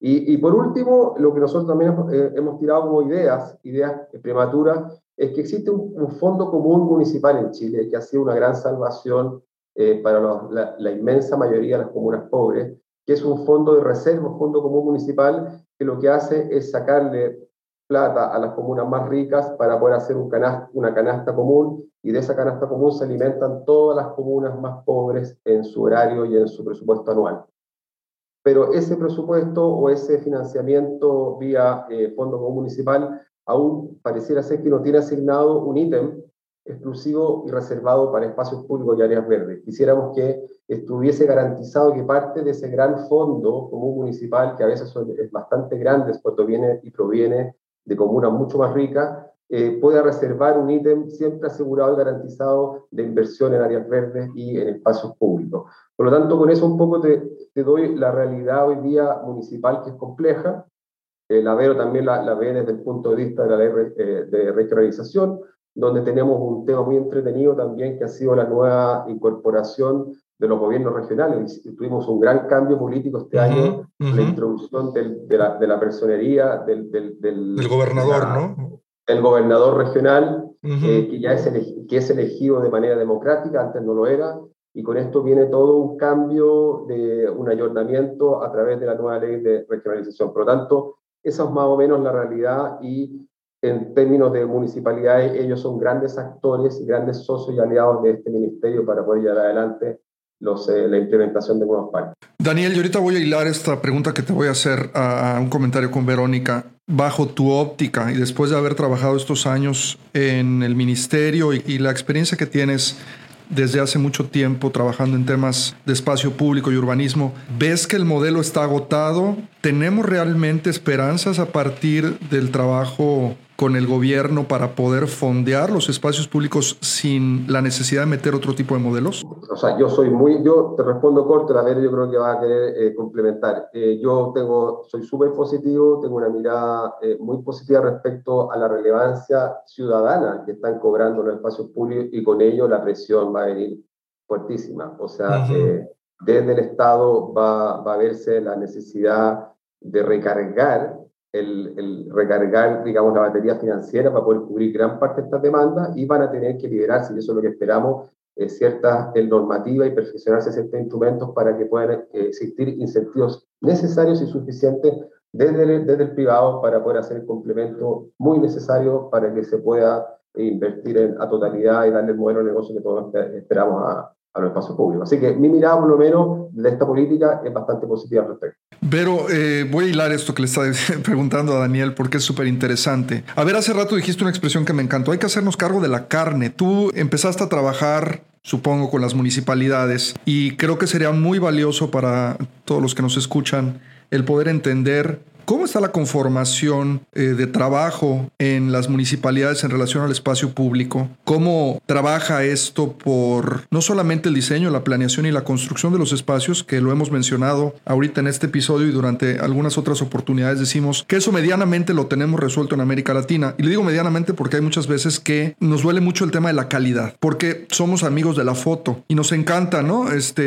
Y, por último, lo que nosotros también eh, hemos tirado como ideas, ideas prematuras, es que existe un, fondo común municipal en Chile que ha sido una gran salvación para la, inmensa mayoría de las comunas pobres, que es un fondo de reserva, fondo común municipal, que lo que hace es sacarle plata a las comunas más ricas para poder hacer un una canasta común y de esa canasta común se alimentan todas las comunas más pobres en su horario y en su presupuesto anual. Pero ese presupuesto o ese financiamiento vía eh, fondo común municipal aún pareciera ser que no tiene asignado un ítem exclusivo y reservado para espacios públicos y áreas verdes. Quisiéramos que estuviese garantizado que parte de ese gran fondo común municipal, que a veces es bastante grande cuando viene y proviene de comunas mucho más ricas, eh, pueda reservar un ítem siempre asegurado y garantizado de inversión en áreas verdes y en espacios públicos. Por lo tanto, con eso un poco te, te doy la realidad hoy día municipal que es compleja. Eh, la veo también la, la, ve desde el punto de vista de la ley eh, de regionalización, donde tenemos un tema muy entretenido también que ha sido la nueva incorporación de los gobiernos regionales. Tuvimos un gran cambio político este año, la introducción de, la, de, la, personería del, del, del gobernador, ¿no? El gobernador regional, eh, que ya es, que es elegido de manera democrática, antes no lo era, y con esto viene todo un cambio, de un ayornamiento a través de la nueva ley de regionalización. Por lo tanto, esa es más o menos la realidad y en términos de municipalidades, ellos son grandes actores y grandes socios y aliados de este ministerio para poder llevar adelante eh, la implementación de nuevos parques. Daniel, yo ahorita voy a hilar esta pregunta que te voy a hacer a, un comentario con Verónica. Bajo tu óptica y después de haber trabajado estos años en el ministerio y la experiencia que tienes desde hace mucho tiempo trabajando en temas de espacio público y urbanismo, ¿ves que el modelo está agotado? ¿Tenemos realmente esperanzas a partir del trabajo con el gobierno para poder fondear los espacios públicos sin la necesidad de meter otro tipo de modelos? O sea, yo soy muy, yo te respondo corto, la ver yo creo que va a querer eh, complementar. Eh, yo tengo, soy súper positivo, tengo una mirada eh, muy positiva respecto a la relevancia ciudadana que están cobrando los espacios públicos y con ello la presión va a venir fuertísima. O sea, desde el Estado va, va a verse la necesidad de recargar el, recargar, digamos, la batería financiera para poder cubrir gran parte de estas demandas y van a tener que liberarse, y eso es lo que esperamos, eh, cierta el normativa y perfeccionarse ciertos instrumentos para que puedan eh, existir incentivos necesarios y suficientes desde el, desde el privado para poder hacer el complemento muy necesario para que se pueda invertir en, a totalidad y darle el modelo de negocio que todos esperamos a, a los espacios públicos. Así que mi mirada, por lo menos, de esta política es bastante positiva al respecto. Pero eh, voy a hilar esto que le estaba [LAUGHS] preguntando a Daniel porque es súper interesante. A ver, hace rato dijiste una expresión que me encantó. Hay que hacernos cargo de la carne. Tú empezaste a trabajar supongo, con las municipalidades. Y creo que sería muy valioso para todos los que nos escuchan el poder entender ¿Cómo está la conformación eh, de trabajo en las municipalidades en relación al espacio público? ¿Cómo trabaja esto por no solamente el diseño, la planeación y la construcción de los espacios, que lo hemos mencionado ahorita en este episodio y durante algunas otras oportunidades decimos que eso medianamente lo tenemos resuelto en América Latina? Y le digo medianamente porque hay muchas veces que nos duele mucho el tema de la calidad, porque somos amigos de la foto y nos encanta, ¿no? Este,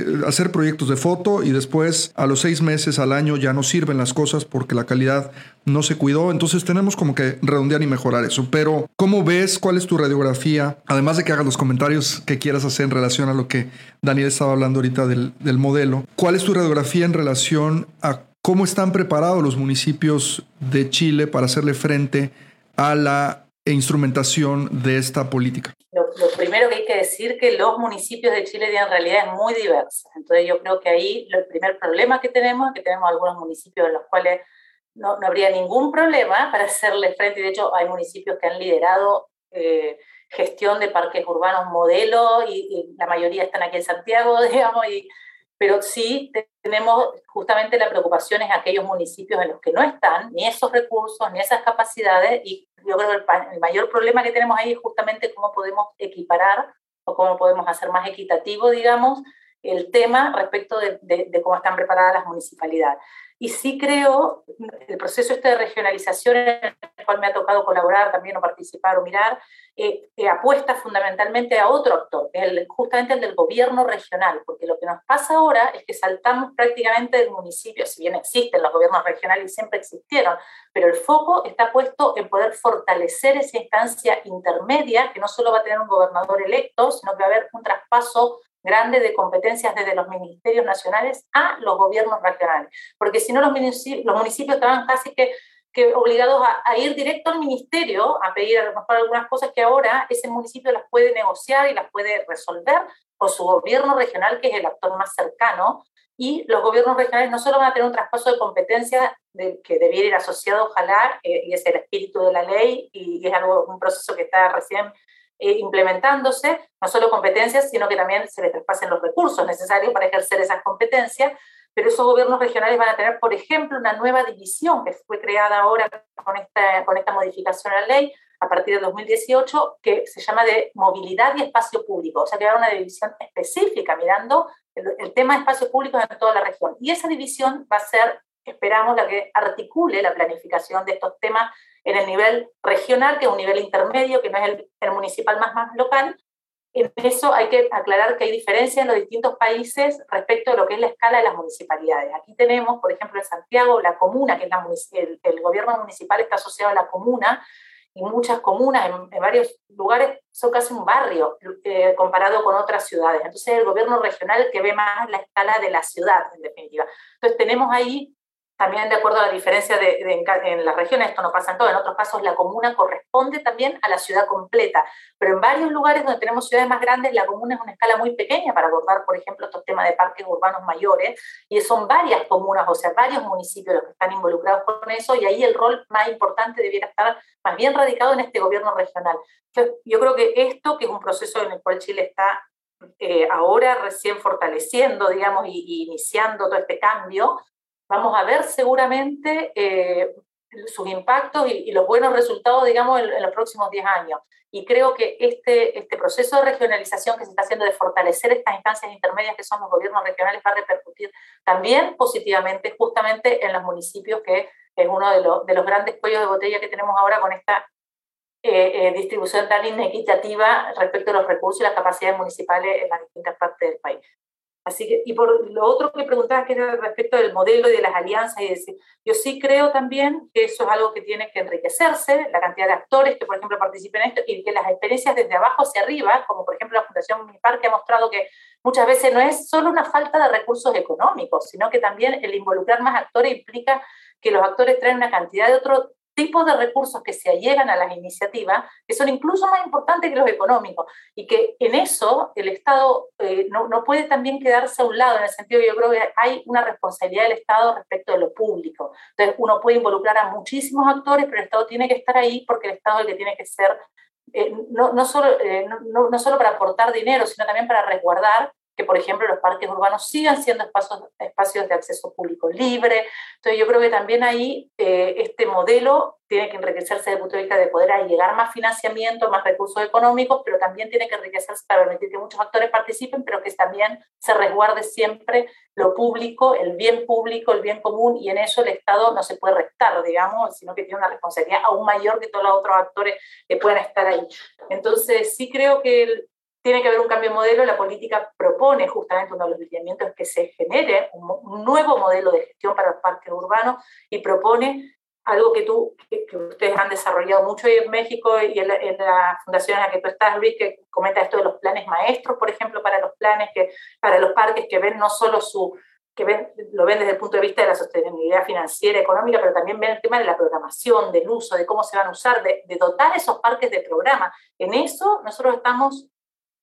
eh, hacer proyectos de foto y después a los seis meses al año ya no sirven las cosas porque la calidad no se cuidó. Entonces tenemos como que redondear y mejorar eso. Pero, ¿cómo ves? ¿Cuál es tu radiografía? Además de que hagas los comentarios que quieras hacer en relación a lo que Daniel estaba hablando ahorita del, del modelo, ¿cuál es tu radiografía en relación a cómo están preparados los municipios de Chile para hacerle frente a la instrumentación de esta política? Lo, primero que hay que decir que los municipios de Chile tienen realidades muy diversas. Entonces yo creo que ahí el primer problema que tenemos es que tenemos algunos municipios en los cuales no, no habría ningún problema para hacerle frente. De hecho, hay municipios que han liderado eh, gestión de parques urbanos modelo y, y, la mayoría están aquí en Santiago, [LAUGHS] digamos, y pero sí tenemos justamente la preocupación en aquellos municipios en los que no están ni esos recursos, ni esas capacidades, y yo creo que el, mayor problema que tenemos ahí es justamente cómo podemos equiparar o cómo podemos hacer más equitativo, digamos, el tema respecto de, de, cómo están preparadas las municipalidades. Y sí creo, el proceso este de regionalización en el cual me ha tocado colaborar también o participar o mirar, eh, eh, apuesta fundamentalmente a otro actor, el, justamente el del gobierno regional, porque lo que nos pasa ahora es que saltamos prácticamente del municipio, si bien existen los gobiernos regionales y siempre existieron, pero el foco está puesto en poder fortalecer esa instancia intermedia, que no solo va a tener un gobernador electo, sino que va a haber un traspaso grande de competencias desde los ministerios nacionales a los gobiernos regionales, porque si no los municipios, los estaban casi que, obligados a, ir directo al ministerio a pedir a lo mejor algunas cosas que ahora ese municipio las puede negociar y las puede resolver con su gobierno regional, que es el actor más cercano, y los gobiernos regionales no solo van a tener un traspaso de competencias que debiera ir asociado, ojalá, eh, y es el espíritu de la ley, y, y es algo, un proceso que está recién eh, implementándose, no solo competencias, sino que también se les traspasen los recursos necesarios para ejercer esas competencias, pero esos gobiernos regionales van a tener, por ejemplo, una nueva división que fue creada ahora con esta, con esta modificación a la ley a partir de 2018, que se llama de movilidad y espacio público, o sea, a una división específica mirando el, el tema de espacio público en toda la región. Y esa división va a ser, esperamos, la que articule la planificación de estos temas en el nivel regional, que es un nivel intermedio, que no es el, municipal más, más local. En eso hay que aclarar que hay diferencias en los distintos países respecto a lo que es la escala de las municipalidades. Aquí tenemos, por ejemplo, en Santiago, la comuna, que es el, gobierno municipal está asociado a la comuna, y muchas comunas en, varios lugares son casi un barrio eh, comparado con otras ciudades. Entonces, el gobierno regional que ve más la escala de la ciudad, en definitiva. Entonces, tenemos ahí también de acuerdo a la diferencia de, en las regiones, esto no pasa en todo, en otros casos la comuna corresponde también a la ciudad completa, pero en varios lugares donde tenemos ciudades más grandes, la comuna es una escala muy pequeña para abordar, por ejemplo, estos temas de parques urbanos mayores, y son varias comunas, o sea, varios municipios los que están involucrados con eso, y ahí el rol más importante debiera estar más bien radicado en este gobierno regional. Yo creo que esto, que es un proceso en el cual Chile está eh, ahora recién fortaleciendo, digamos, y, iniciando todo este cambio, vamos a ver seguramente eh, sus impactos y, los buenos resultados, digamos, en, los próximos 10 años. Y creo que este, este proceso de regionalización que se está haciendo de fortalecer estas instancias intermedias que son los gobiernos regionales va a repercutir también positivamente justamente en los municipios, que es uno de, los, de los grandes cuellos de botella que tenemos ahora con esta eh, eh, distribución tan inequitativa respecto a los recursos y las capacidades municipales en las distintas partes del país. Así que, y por lo otro que preguntabas, que era respecto del modelo y de las alianzas, y decir, yo sí creo también que eso es algo que tiene que enriquecerse, la cantidad de actores que, por ejemplo, participen en esto, y que las experiencias desde abajo hacia arriba, como por ejemplo la Fundación Unipar, que ha mostrado que muchas veces no es solo una falta de recursos económicos, sino que también el involucrar más actores implica que los actores traen una cantidad de otro tipos de recursos que se allegan a las iniciativas, que son incluso más importantes que los económicos, y que en eso el Estado eh, no, no, puede también quedarse a un lado, en el sentido que yo creo que hay una responsabilidad del Estado respecto de lo público. Entonces, uno puede involucrar a muchísimos actores, pero el Estado tiene que estar ahí porque el Estado es el que tiene que ser, eh, no, no, solo, eh, no, no solo para aportar dinero, sino también para resguardar que, por ejemplo, los parques urbanos sigan siendo espacios, espacios de acceso público libre. Entonces, yo creo que también ahí eh, este modelo tiene que enriquecerse desde el punto de vista de poder llegar más financiamiento, más recursos económicos, pero también tiene que enriquecerse para permitir que muchos actores participen, pero que también se resguarde siempre lo público, el bien público, el bien común, y en eso el Estado no se puede restar, digamos, sino que tiene una responsabilidad aún mayor que todos los otros actores que puedan estar ahí. Entonces, sí creo que tiene que haber un cambio de modelo. La política propone justamente uno de los lineamientos que se genere un, nuevo modelo de gestión para los parques urbanos y propone algo que tú, que, ustedes han desarrollado mucho en México y en la, fundación en la que tú estás, Luis, que comenta esto de los planes maestros, por ejemplo, para los planes, que, para los parques que ven no solo su, que ven, lo ven desde el punto de vista de la sostenibilidad financiera, económica, pero también ven el tema de la programación, del uso, de cómo se van a usar, de, de dotar esos parques de programa. En eso nosotros estamos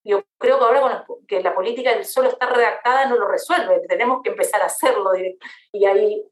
yo creo que ahora con que la política solo está redactada no lo resuelve, tenemos que empezar a hacerlo. Y ahí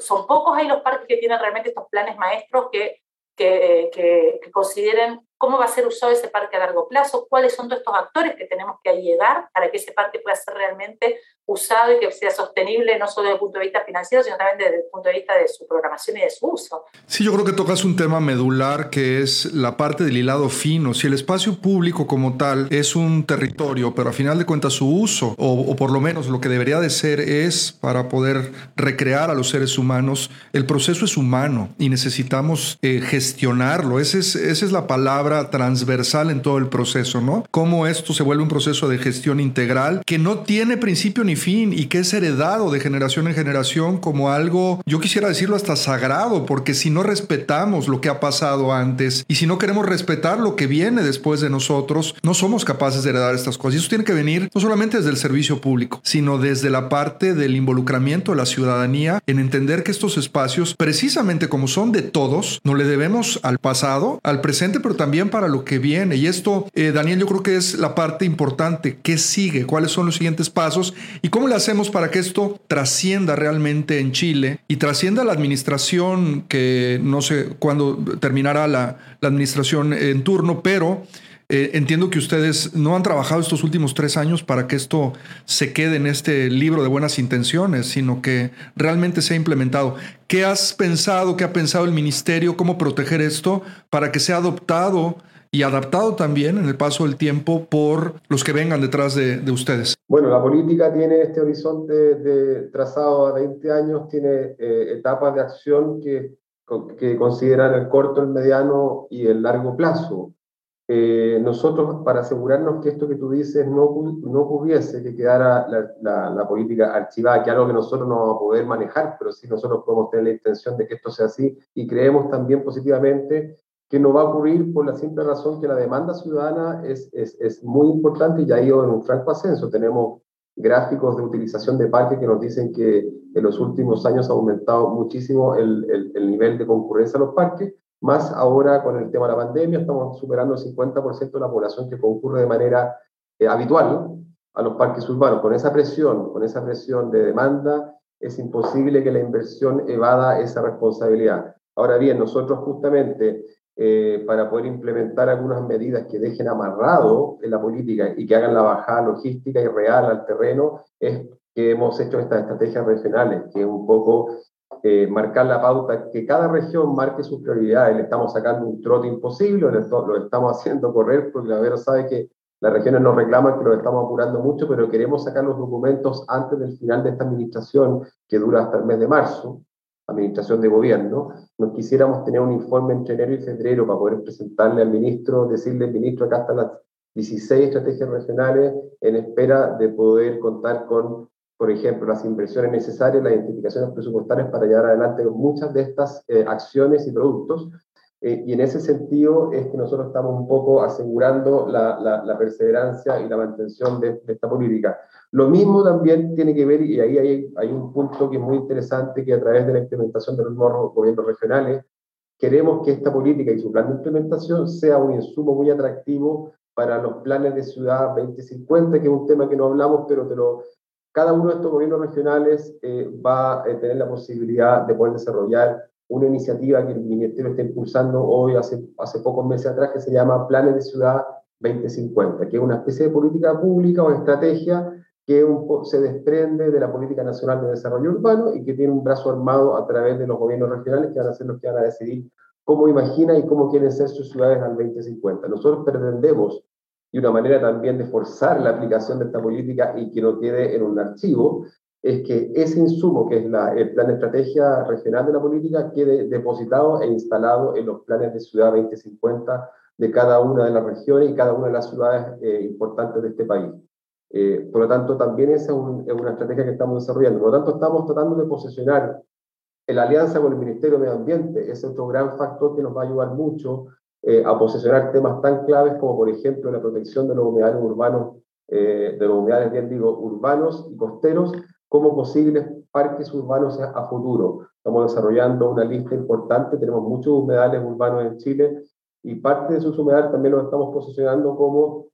son pocos ahí los parques que tienen realmente estos planes maestros que, que, que consideren cómo va a ser usado ese parque a largo plazo, cuáles son todos estos actores que tenemos que llegar para que ese parque pueda ser realmente usado y que sea sostenible no solo desde el punto de vista financiero, sino también desde el punto de vista de su programación y de su uso. Sí, yo creo que tocas un tema medular que es la parte del hilado fino. Si el espacio público como tal es un territorio, pero a final de cuentas su uso, o, por lo menos lo que debería de ser es para poder recrear a los seres humanos, el proceso es humano y necesitamos eh, gestionarlo. Esa es, esa es la palabra transversal en todo el proceso, ¿no? Cómo esto se vuelve un proceso de gestión integral que no tiene principio ni fin y que es heredado de generación en generación como algo, yo quisiera decirlo hasta sagrado, porque si no respetamos lo que ha pasado antes y si no queremos respetar lo que viene después de nosotros, no somos capaces de heredar estas cosas. Y eso tiene que venir no solamente desde el servicio público, sino desde la parte del involucramiento de la ciudadanía en entender que estos espacios, precisamente como son de todos, no le debemos al pasado, al presente, pero también para lo que viene. Y esto, eh, Daniel, yo creo que es la parte importante. ¿Qué sigue? ¿Cuáles son los siguientes pasos? ¿Y cómo le hacemos para que esto trascienda realmente en Chile y trascienda la administración, que no sé cuándo terminará la, administración en turno, pero... Eh, entiendo que ustedes no han trabajado estos últimos tres años para que esto se quede en este libro de buenas intenciones, sino que realmente se ha implementado. ¿Qué has pensado, qué ha pensado el ministerio, cómo proteger esto para que sea adoptado y adaptado también en el paso del tiempo por los que vengan detrás de, ustedes? Bueno, la política tiene este horizonte de trazado a 20 años, tiene eh, etapas de acción que, que consideran el corto, el mediano y el largo plazo. Eh, nosotros, para asegurarnos que esto que tú dices no, no que quedara la, política archivada, que algo que nosotros no vamos a poder manejar, pero sí nosotros podemos tener la intención de que esto sea así y creemos también positivamente que no va a ocurrir por la simple razón que la demanda ciudadana es, es, es muy importante y ha ido en un franco ascenso. Tenemos gráficos de utilización de parques que nos dicen que en los últimos años ha aumentado muchísimo el, el, nivel de concurrencia a los parques, más ahora con el tema de la pandemia, estamos superando el 50% de la población que concurre de manera eh, habitual a los parques urbanos. Con esa presión, con esa presión de demanda, es imposible que la inversión evada esa responsabilidad. Ahora bien, nosotros justamente eh, para poder implementar algunas medidas que dejen amarrado en la política y que hagan la bajada logística y real al terreno, es que hemos hecho estas estrategias regionales, que es un poco eh, marcar la pauta, que cada región marque sus prioridades. Le estamos sacando un trote imposible, lo estamos haciendo correr, porque la verdad sabe que las regiones nos reclaman que lo estamos apurando mucho, pero queremos sacar los documentos antes del final de esta administración, que dura hasta el mes de marzo, administración de gobierno, nos quisiéramos tener un informe entre enero y febrero para poder presentarle al ministro, decirle, ministro, acá están las 16 estrategias regionales en espera de poder contar con, por ejemplo, las inversiones necesarias, las identificaciones presupuestarias para llevar adelante muchas de estas eh, acciones y productos. Eh, y en ese sentido es que nosotros estamos un poco asegurando la, la, perseverancia y la mantención de, de esta política. Lo mismo también tiene que ver, y ahí hay, hay un punto que es muy interesante, que a través de la implementación de los nuevos gobiernos regionales, queremos que esta política y su plan de implementación sea un insumo muy atractivo para los planes de ciudad 2050, que es un tema que no hablamos, pero, pero cada uno de estos gobiernos regionales eh, va a tener la posibilidad de poder desarrollar una iniciativa que el Ministerio está impulsando hoy, hace, hace pocos meses atrás, que se llama Planes de Ciudad 2050, que es una especie de política pública o estrategia que se desprende de la Política Nacional de Desarrollo Urbano y que tiene un brazo armado a través de los gobiernos regionales que van a ser los que van a decidir cómo imagina y cómo quieren ser sus ciudades al 2050. Nosotros pretendemos, y una manera también de forzar la aplicación de esta política y que no quede en un archivo, es que ese insumo, que es la, el plan de estrategia regional de la política, quede depositado e instalado en los planes de Ciudad 2050 de cada una de las regiones y cada una de las ciudades eh, importantes de este país. Eh, por lo tanto, también esa es, una estrategia que estamos desarrollando. Por lo tanto, estamos tratando de posicionar la alianza con el Ministerio de Medio Ambiente. Es otro gran factor que nos va a ayudar mucho eh, a posicionar temas tan claves como, por ejemplo, la protección de los humedales urbanos, de los humedales, bien digo, urbanos y costeros, como posibles parques urbanos a, futuro. Estamos desarrollando una lista importante, tenemos muchos humedales urbanos en Chile y parte de sus humedales también los estamos posicionando como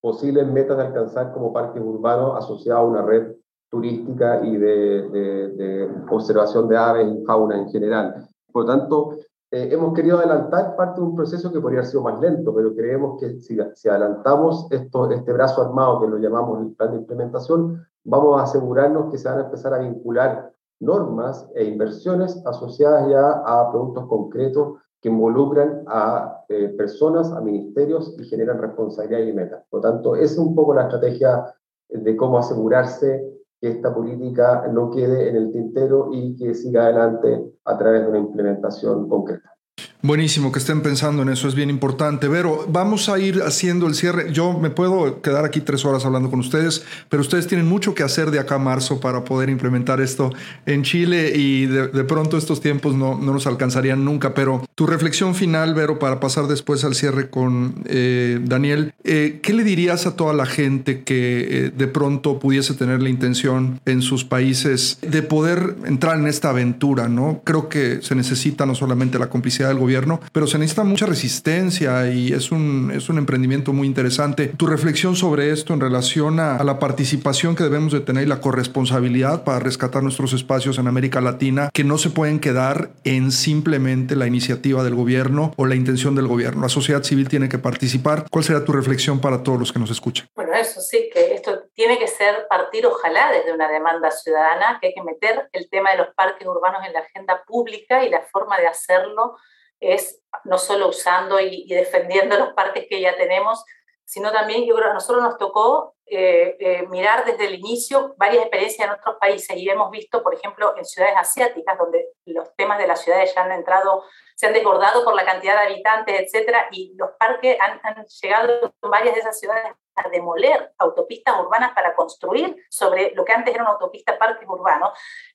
posibles metas de alcanzar como parques urbanos asociados a una red turística y de, de, observación de aves y fauna en general. Por lo tanto, eh, hemos querido adelantar parte de un proceso que podría haber sido más lento, pero creemos que si, si adelantamos esto, este brazo armado que lo llamamos el plan de implementación, vamos a asegurarnos que se van a empezar a vincular normas e inversiones asociadas ya a productos concretos que involucran a eh, personas, a ministerios y generan responsabilidad y metas. Por lo tanto, esa es un poco la estrategia de cómo asegurarse que esta política no quede en el tintero y que siga adelante a través de una implementación concreta. Buenísimo que estén pensando en eso, es bien importante. Vero, vamos a ir haciendo el cierre. Yo me puedo quedar aquí tres horas hablando con ustedes, pero ustedes tienen mucho que hacer de acá a marzo para poder implementar esto en Chile y de, pronto estos tiempos no, no, nos alcanzarían nunca. Pero tu reflexión final, Vero, para pasar después al cierre con eh, Daniel, eh, ¿qué le dirías a toda la gente que eh, de pronto pudiese tener la intención en sus países de poder entrar en esta aventura? ¿no? Creo que se necesita no solamente la complicidad del gobierno, pero se necesita mucha resistencia y es un, es un emprendimiento muy interesante. Tu reflexión sobre esto en relación a, la participación que debemos de tener y la corresponsabilidad para rescatar nuestros espacios en América Latina, que no se pueden quedar en simplemente la iniciativa del gobierno o la intención del gobierno. La sociedad civil tiene que participar. ¿Cuál será tu reflexión para todos los que nos escuchan? Bueno, eso sí, que esto tiene que ser partir ojalá desde una demanda ciudadana, que hay que meter el tema de los parques urbanos en la agenda pública y la forma de hacerlo es no solo usando y, defendiendo los parques que ya tenemos, sino también yo creo a nosotros nos tocó eh, eh, mirar desde el inicio varias experiencias en otros países y hemos visto, por ejemplo, en ciudades asiáticas, donde los temas de las ciudades ya han entrado, se han desbordado por la cantidad de habitantes, etcétera, y los parques han, han llegado en varias de esas ciudades a demoler autopistas urbanas para construir sobre lo que antes era una autopista parques urbanos.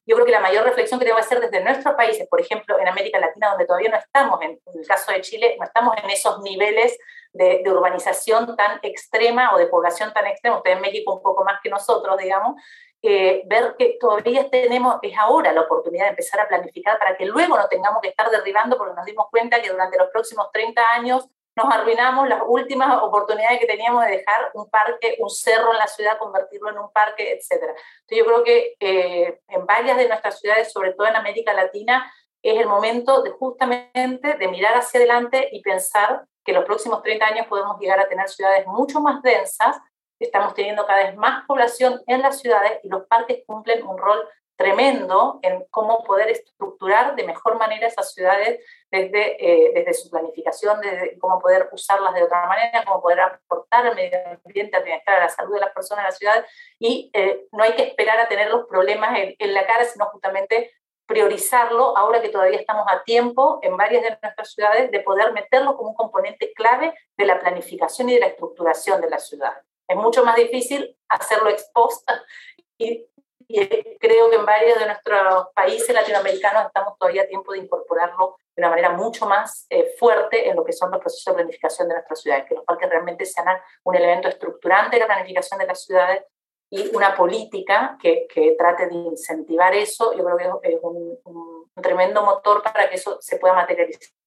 Yo creo que la mayor reflexión que tenemos que hacer desde nuestros países, por ejemplo, en América Latina, donde todavía no estamos, en, el caso de Chile, no estamos en esos niveles de, urbanización tan extrema o de población tan extrema, ustedes en México un poco más que nosotros, digamos, eh, ver que todavía tenemos, es ahora la oportunidad de empezar a planificar para que luego no tengamos que estar derribando porque nos dimos cuenta que durante los próximos 30 años nos arruinamos las últimas oportunidades que teníamos de dejar un parque, un cerro en la ciudad, convertirlo en un parque, etc. Entonces yo creo que eh, en varias de nuestras ciudades, sobre todo en América Latina, es el momento de justamente de mirar hacia adelante y pensar que los próximos 30 años podemos llegar a tener ciudades mucho más densas, estamos teniendo cada vez más población en las ciudades y los parques cumplen un rol tremendo en cómo poder estructurar de mejor manera esas ciudades desde, eh, desde su planificación, desde cómo poder usarlas de otra manera, cómo poder aportar al medio ambiente, al bienestar, a la salud de las personas en la ciudad. Y eh, no hay que esperar a tener los problemas en, en la cara, sino justamente priorizarlo ahora que todavía estamos a tiempo en varias de nuestras ciudades de poder meterlo como un componente clave de la planificación y de la estructuración de la ciudad. Es mucho más difícil hacerlo exposta [LAUGHS] y y creo que en varios de nuestros países latinoamericanos estamos todavía a tiempo de incorporarlo de una manera mucho más eh, fuerte en lo que son los procesos de planificación de nuestras ciudades, que los parques realmente sean un elemento estructurante de la planificación de las ciudades y una política que, que trate de incentivar eso, yo creo que es un, un tremendo motor para que eso se pueda materializar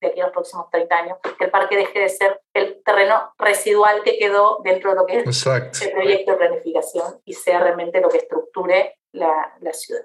de aquí a los próximos 30 años, que el parque deje de ser el terreno residual que quedó dentro de lo que es el proyecto de planificación y sea realmente lo que estructure la, la ciudad.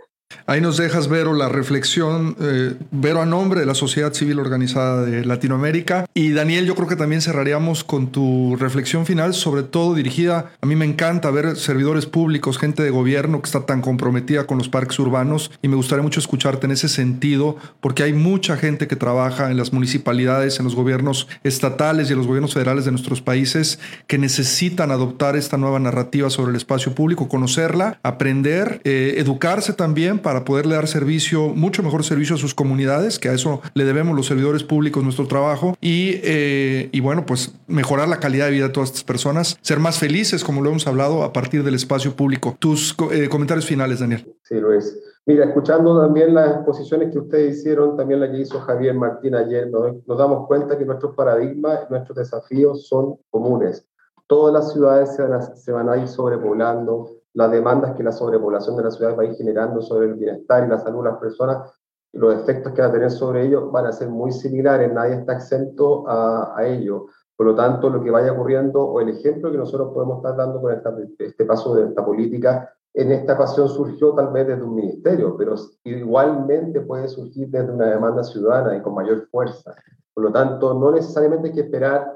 Ahí nos dejas, Vero, la reflexión, eh, Vero, a nombre de la sociedad civil organizada de Latinoamérica. Y Daniel, yo creo que también cerraríamos con tu reflexión final, sobre todo dirigida, a mí me encanta ver servidores públicos, gente de gobierno que está tan comprometida con los parques urbanos y me gustaría mucho escucharte en ese sentido, porque hay mucha gente que trabaja en las municipalidades, en los gobiernos estatales y en los gobiernos federales de nuestros países que necesitan adoptar esta nueva narrativa sobre el espacio público, conocerla, aprender, eh, educarse también para poderle dar servicio, mucho mejor servicio a sus comunidades, que a eso le debemos los servidores públicos nuestro trabajo, y, eh, y bueno, pues mejorar la calidad de vida de todas estas personas, ser más felices, como lo hemos hablado, a partir del espacio público. Tus eh, comentarios finales, Daniel. Sí, Luis. Mira, escuchando también las exposiciones que ustedes hicieron, también la que hizo Javier Martín ayer, nos, nos damos cuenta que nuestros paradigmas, nuestros desafíos son comunes. Todas las ciudades se van a, se van a ir sobrepoblando, las demandas que la sobrepoblación de la ciudad va a generando sobre el bienestar y la salud de las personas y los efectos que va a tener sobre ellos van a ser muy similares, nadie está exento a, ello. Por lo tanto, lo que vaya ocurriendo o el ejemplo que nosotros podemos estar dando con este paso de esta política, en esta ocasión surgió tal vez desde un ministerio, pero igualmente puede surgir desde una demanda ciudadana y con mayor fuerza. Por lo tanto, no necesariamente hay que esperar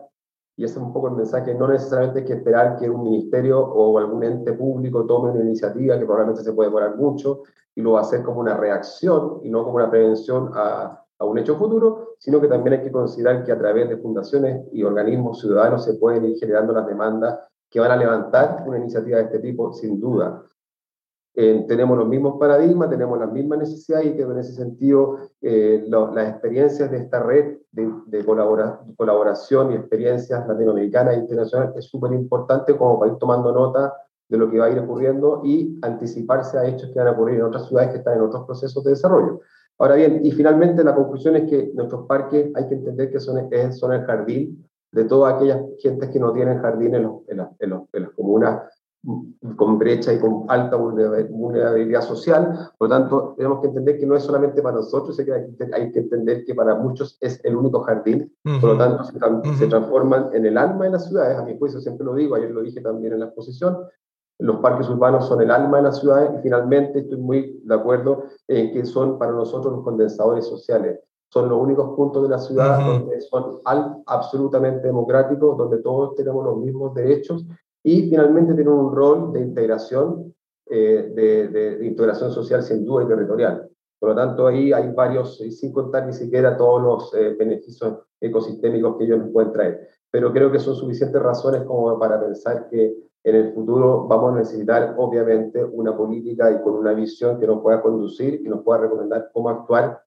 y ese es un poco el mensaje, no necesariamente hay que esperar que un ministerio o algún ente público tome una iniciativa que probablemente se puede demorar mucho y lo va a hacer como una reacción y no como una prevención a, a un hecho futuro, sino que también hay que considerar que a través de fundaciones y organismos ciudadanos se pueden ir generando las demandas que van a levantar una iniciativa de este tipo, sin duda. Eh, tenemos los mismos paradigmas, tenemos las mismas necesidades y que en ese sentido eh, lo, las experiencias de esta red de, de colabora, colaboración y experiencias latinoamericanas e internacionales es súper importante como para ir tomando nota de lo que va a ir ocurriendo y anticiparse a hechos que van a ocurrir en otras ciudades que están en otros procesos de desarrollo. Ahora bien, y finalmente la conclusión es que nuestros parques hay que entender que son, son el jardín de todas aquellas gentes que no tienen jardín en, los, en, en, los, en las comunas con brecha y con alta vulnerabilidad social. Por lo tanto, tenemos que entender que no es solamente para nosotros, hay que, hay que entender que para muchos es el único jardín. Uh -huh. Por lo tanto, se, uh -huh. se, transforman en el alma de las ciudades. A mi juicio, siempre lo digo, ayer lo dije también en la exposición. Los parques urbanos son el alma de las ciudades y finalmente estoy muy de acuerdo en que son para nosotros los condensadores sociales. Son los únicos puntos de la ciudad uh -huh. donde son al, absolutamente democráticos, donde todos tenemos los mismos derechos y finalmente tiene un rol de integración, eh, de, integración social sin duda y territorial. Por lo tanto, ahí hay varios, sin contar ni siquiera todos los eh, beneficios ecosistémicos que ellos nos pueden traer. Pero creo que son suficientes razones como para pensar que en el futuro vamos a necesitar, obviamente, una política y con una visión que nos pueda conducir y nos pueda recomendar cómo actuar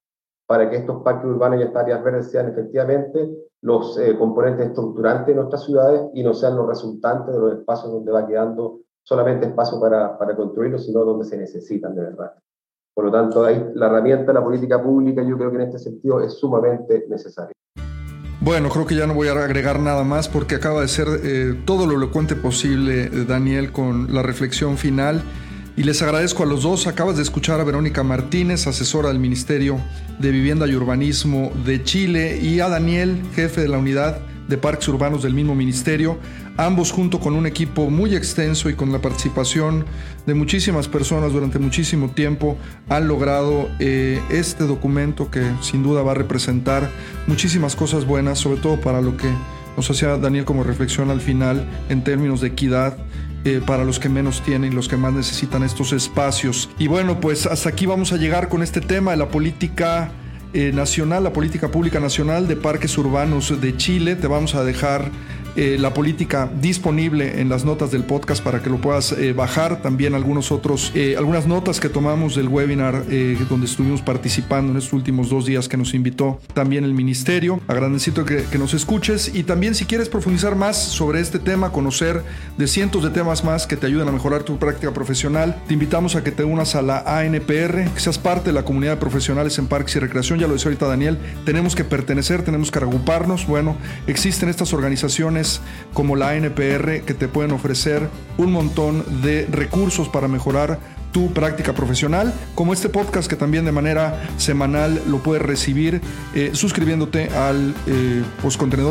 para que estos parques urbanos y estas áreas verdes sean efectivamente los eh, componentes estructurantes de nuestras ciudades y no sean los resultantes de los espacios donde va quedando solamente espacio para, para construirlos, sino donde se necesitan de verdad. Por lo tanto, ahí, la herramienta la política pública yo creo que en este sentido es sumamente necesaria. Bueno, creo que ya no voy a agregar nada más porque acaba de ser eh, todo lo elocuente posible, Daniel, con la reflexión final. Y les agradezco a los dos. Acabas de escuchar a Verónica Martínez, asesora del Ministerio de Vivienda y Urbanismo de Chile, y a Daniel, jefe de la unidad de parques urbanos del mismo ministerio, ambos junto con un equipo muy extenso y con la participación de muchísimas personas durante muchísimo tiempo, han logrado eh, este documento que sin duda va a representar muchísimas cosas buenas, sobre todo para lo que nos hacía Daniel como reflexión al final en términos de equidad eh, para los que menos tienen, los que más necesitan estos espacios. Y bueno, pues hasta aquí vamos a llegar con este tema de la política eh, nacional, la política pública nacional de parques urbanos de Chile. Te vamos a dejar eh, la política disponible en las notas del podcast para que lo puedas eh, bajar. También algunos otros, eh, algunas notas que tomamos del webinar donde estuvimos participando en estos últimos dos días que nos invitó también el ministerio. Agradecido que, que, nos escuches y también si quieres profundizar más sobre este tema, conocer de cientos de temas más que te ayuden a mejorar tu práctica profesional, te invitamos a que te unas a la ANPR, que seas parte de la comunidad de profesionales en parques y recreación. Ya lo decía ahorita Daniel, tenemos que pertenecer, tenemos que agruparnos. Bueno, existen estas organizaciones como la NPR que te pueden ofrecer un montón de recursos para mejorar práctica profesional, como este podcast que también de manera semanal lo puedes recibir eh, suscribiéndote al eh,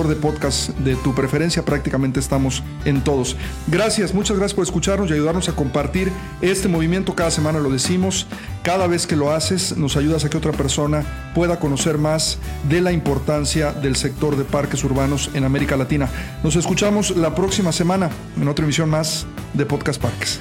de podcast de tu preferencia. Prácticamente estamos en todos. Gracias, muchas gracias por escucharnos y ayudarnos a compartir este movimiento. Cada semana lo decimos. Cada vez que lo haces, nos ayudas a que otra persona pueda conocer más de la importancia del sector de parques urbanos en América Latina. Nos escuchamos la próxima semana en otra emisión más de Podcast Parques.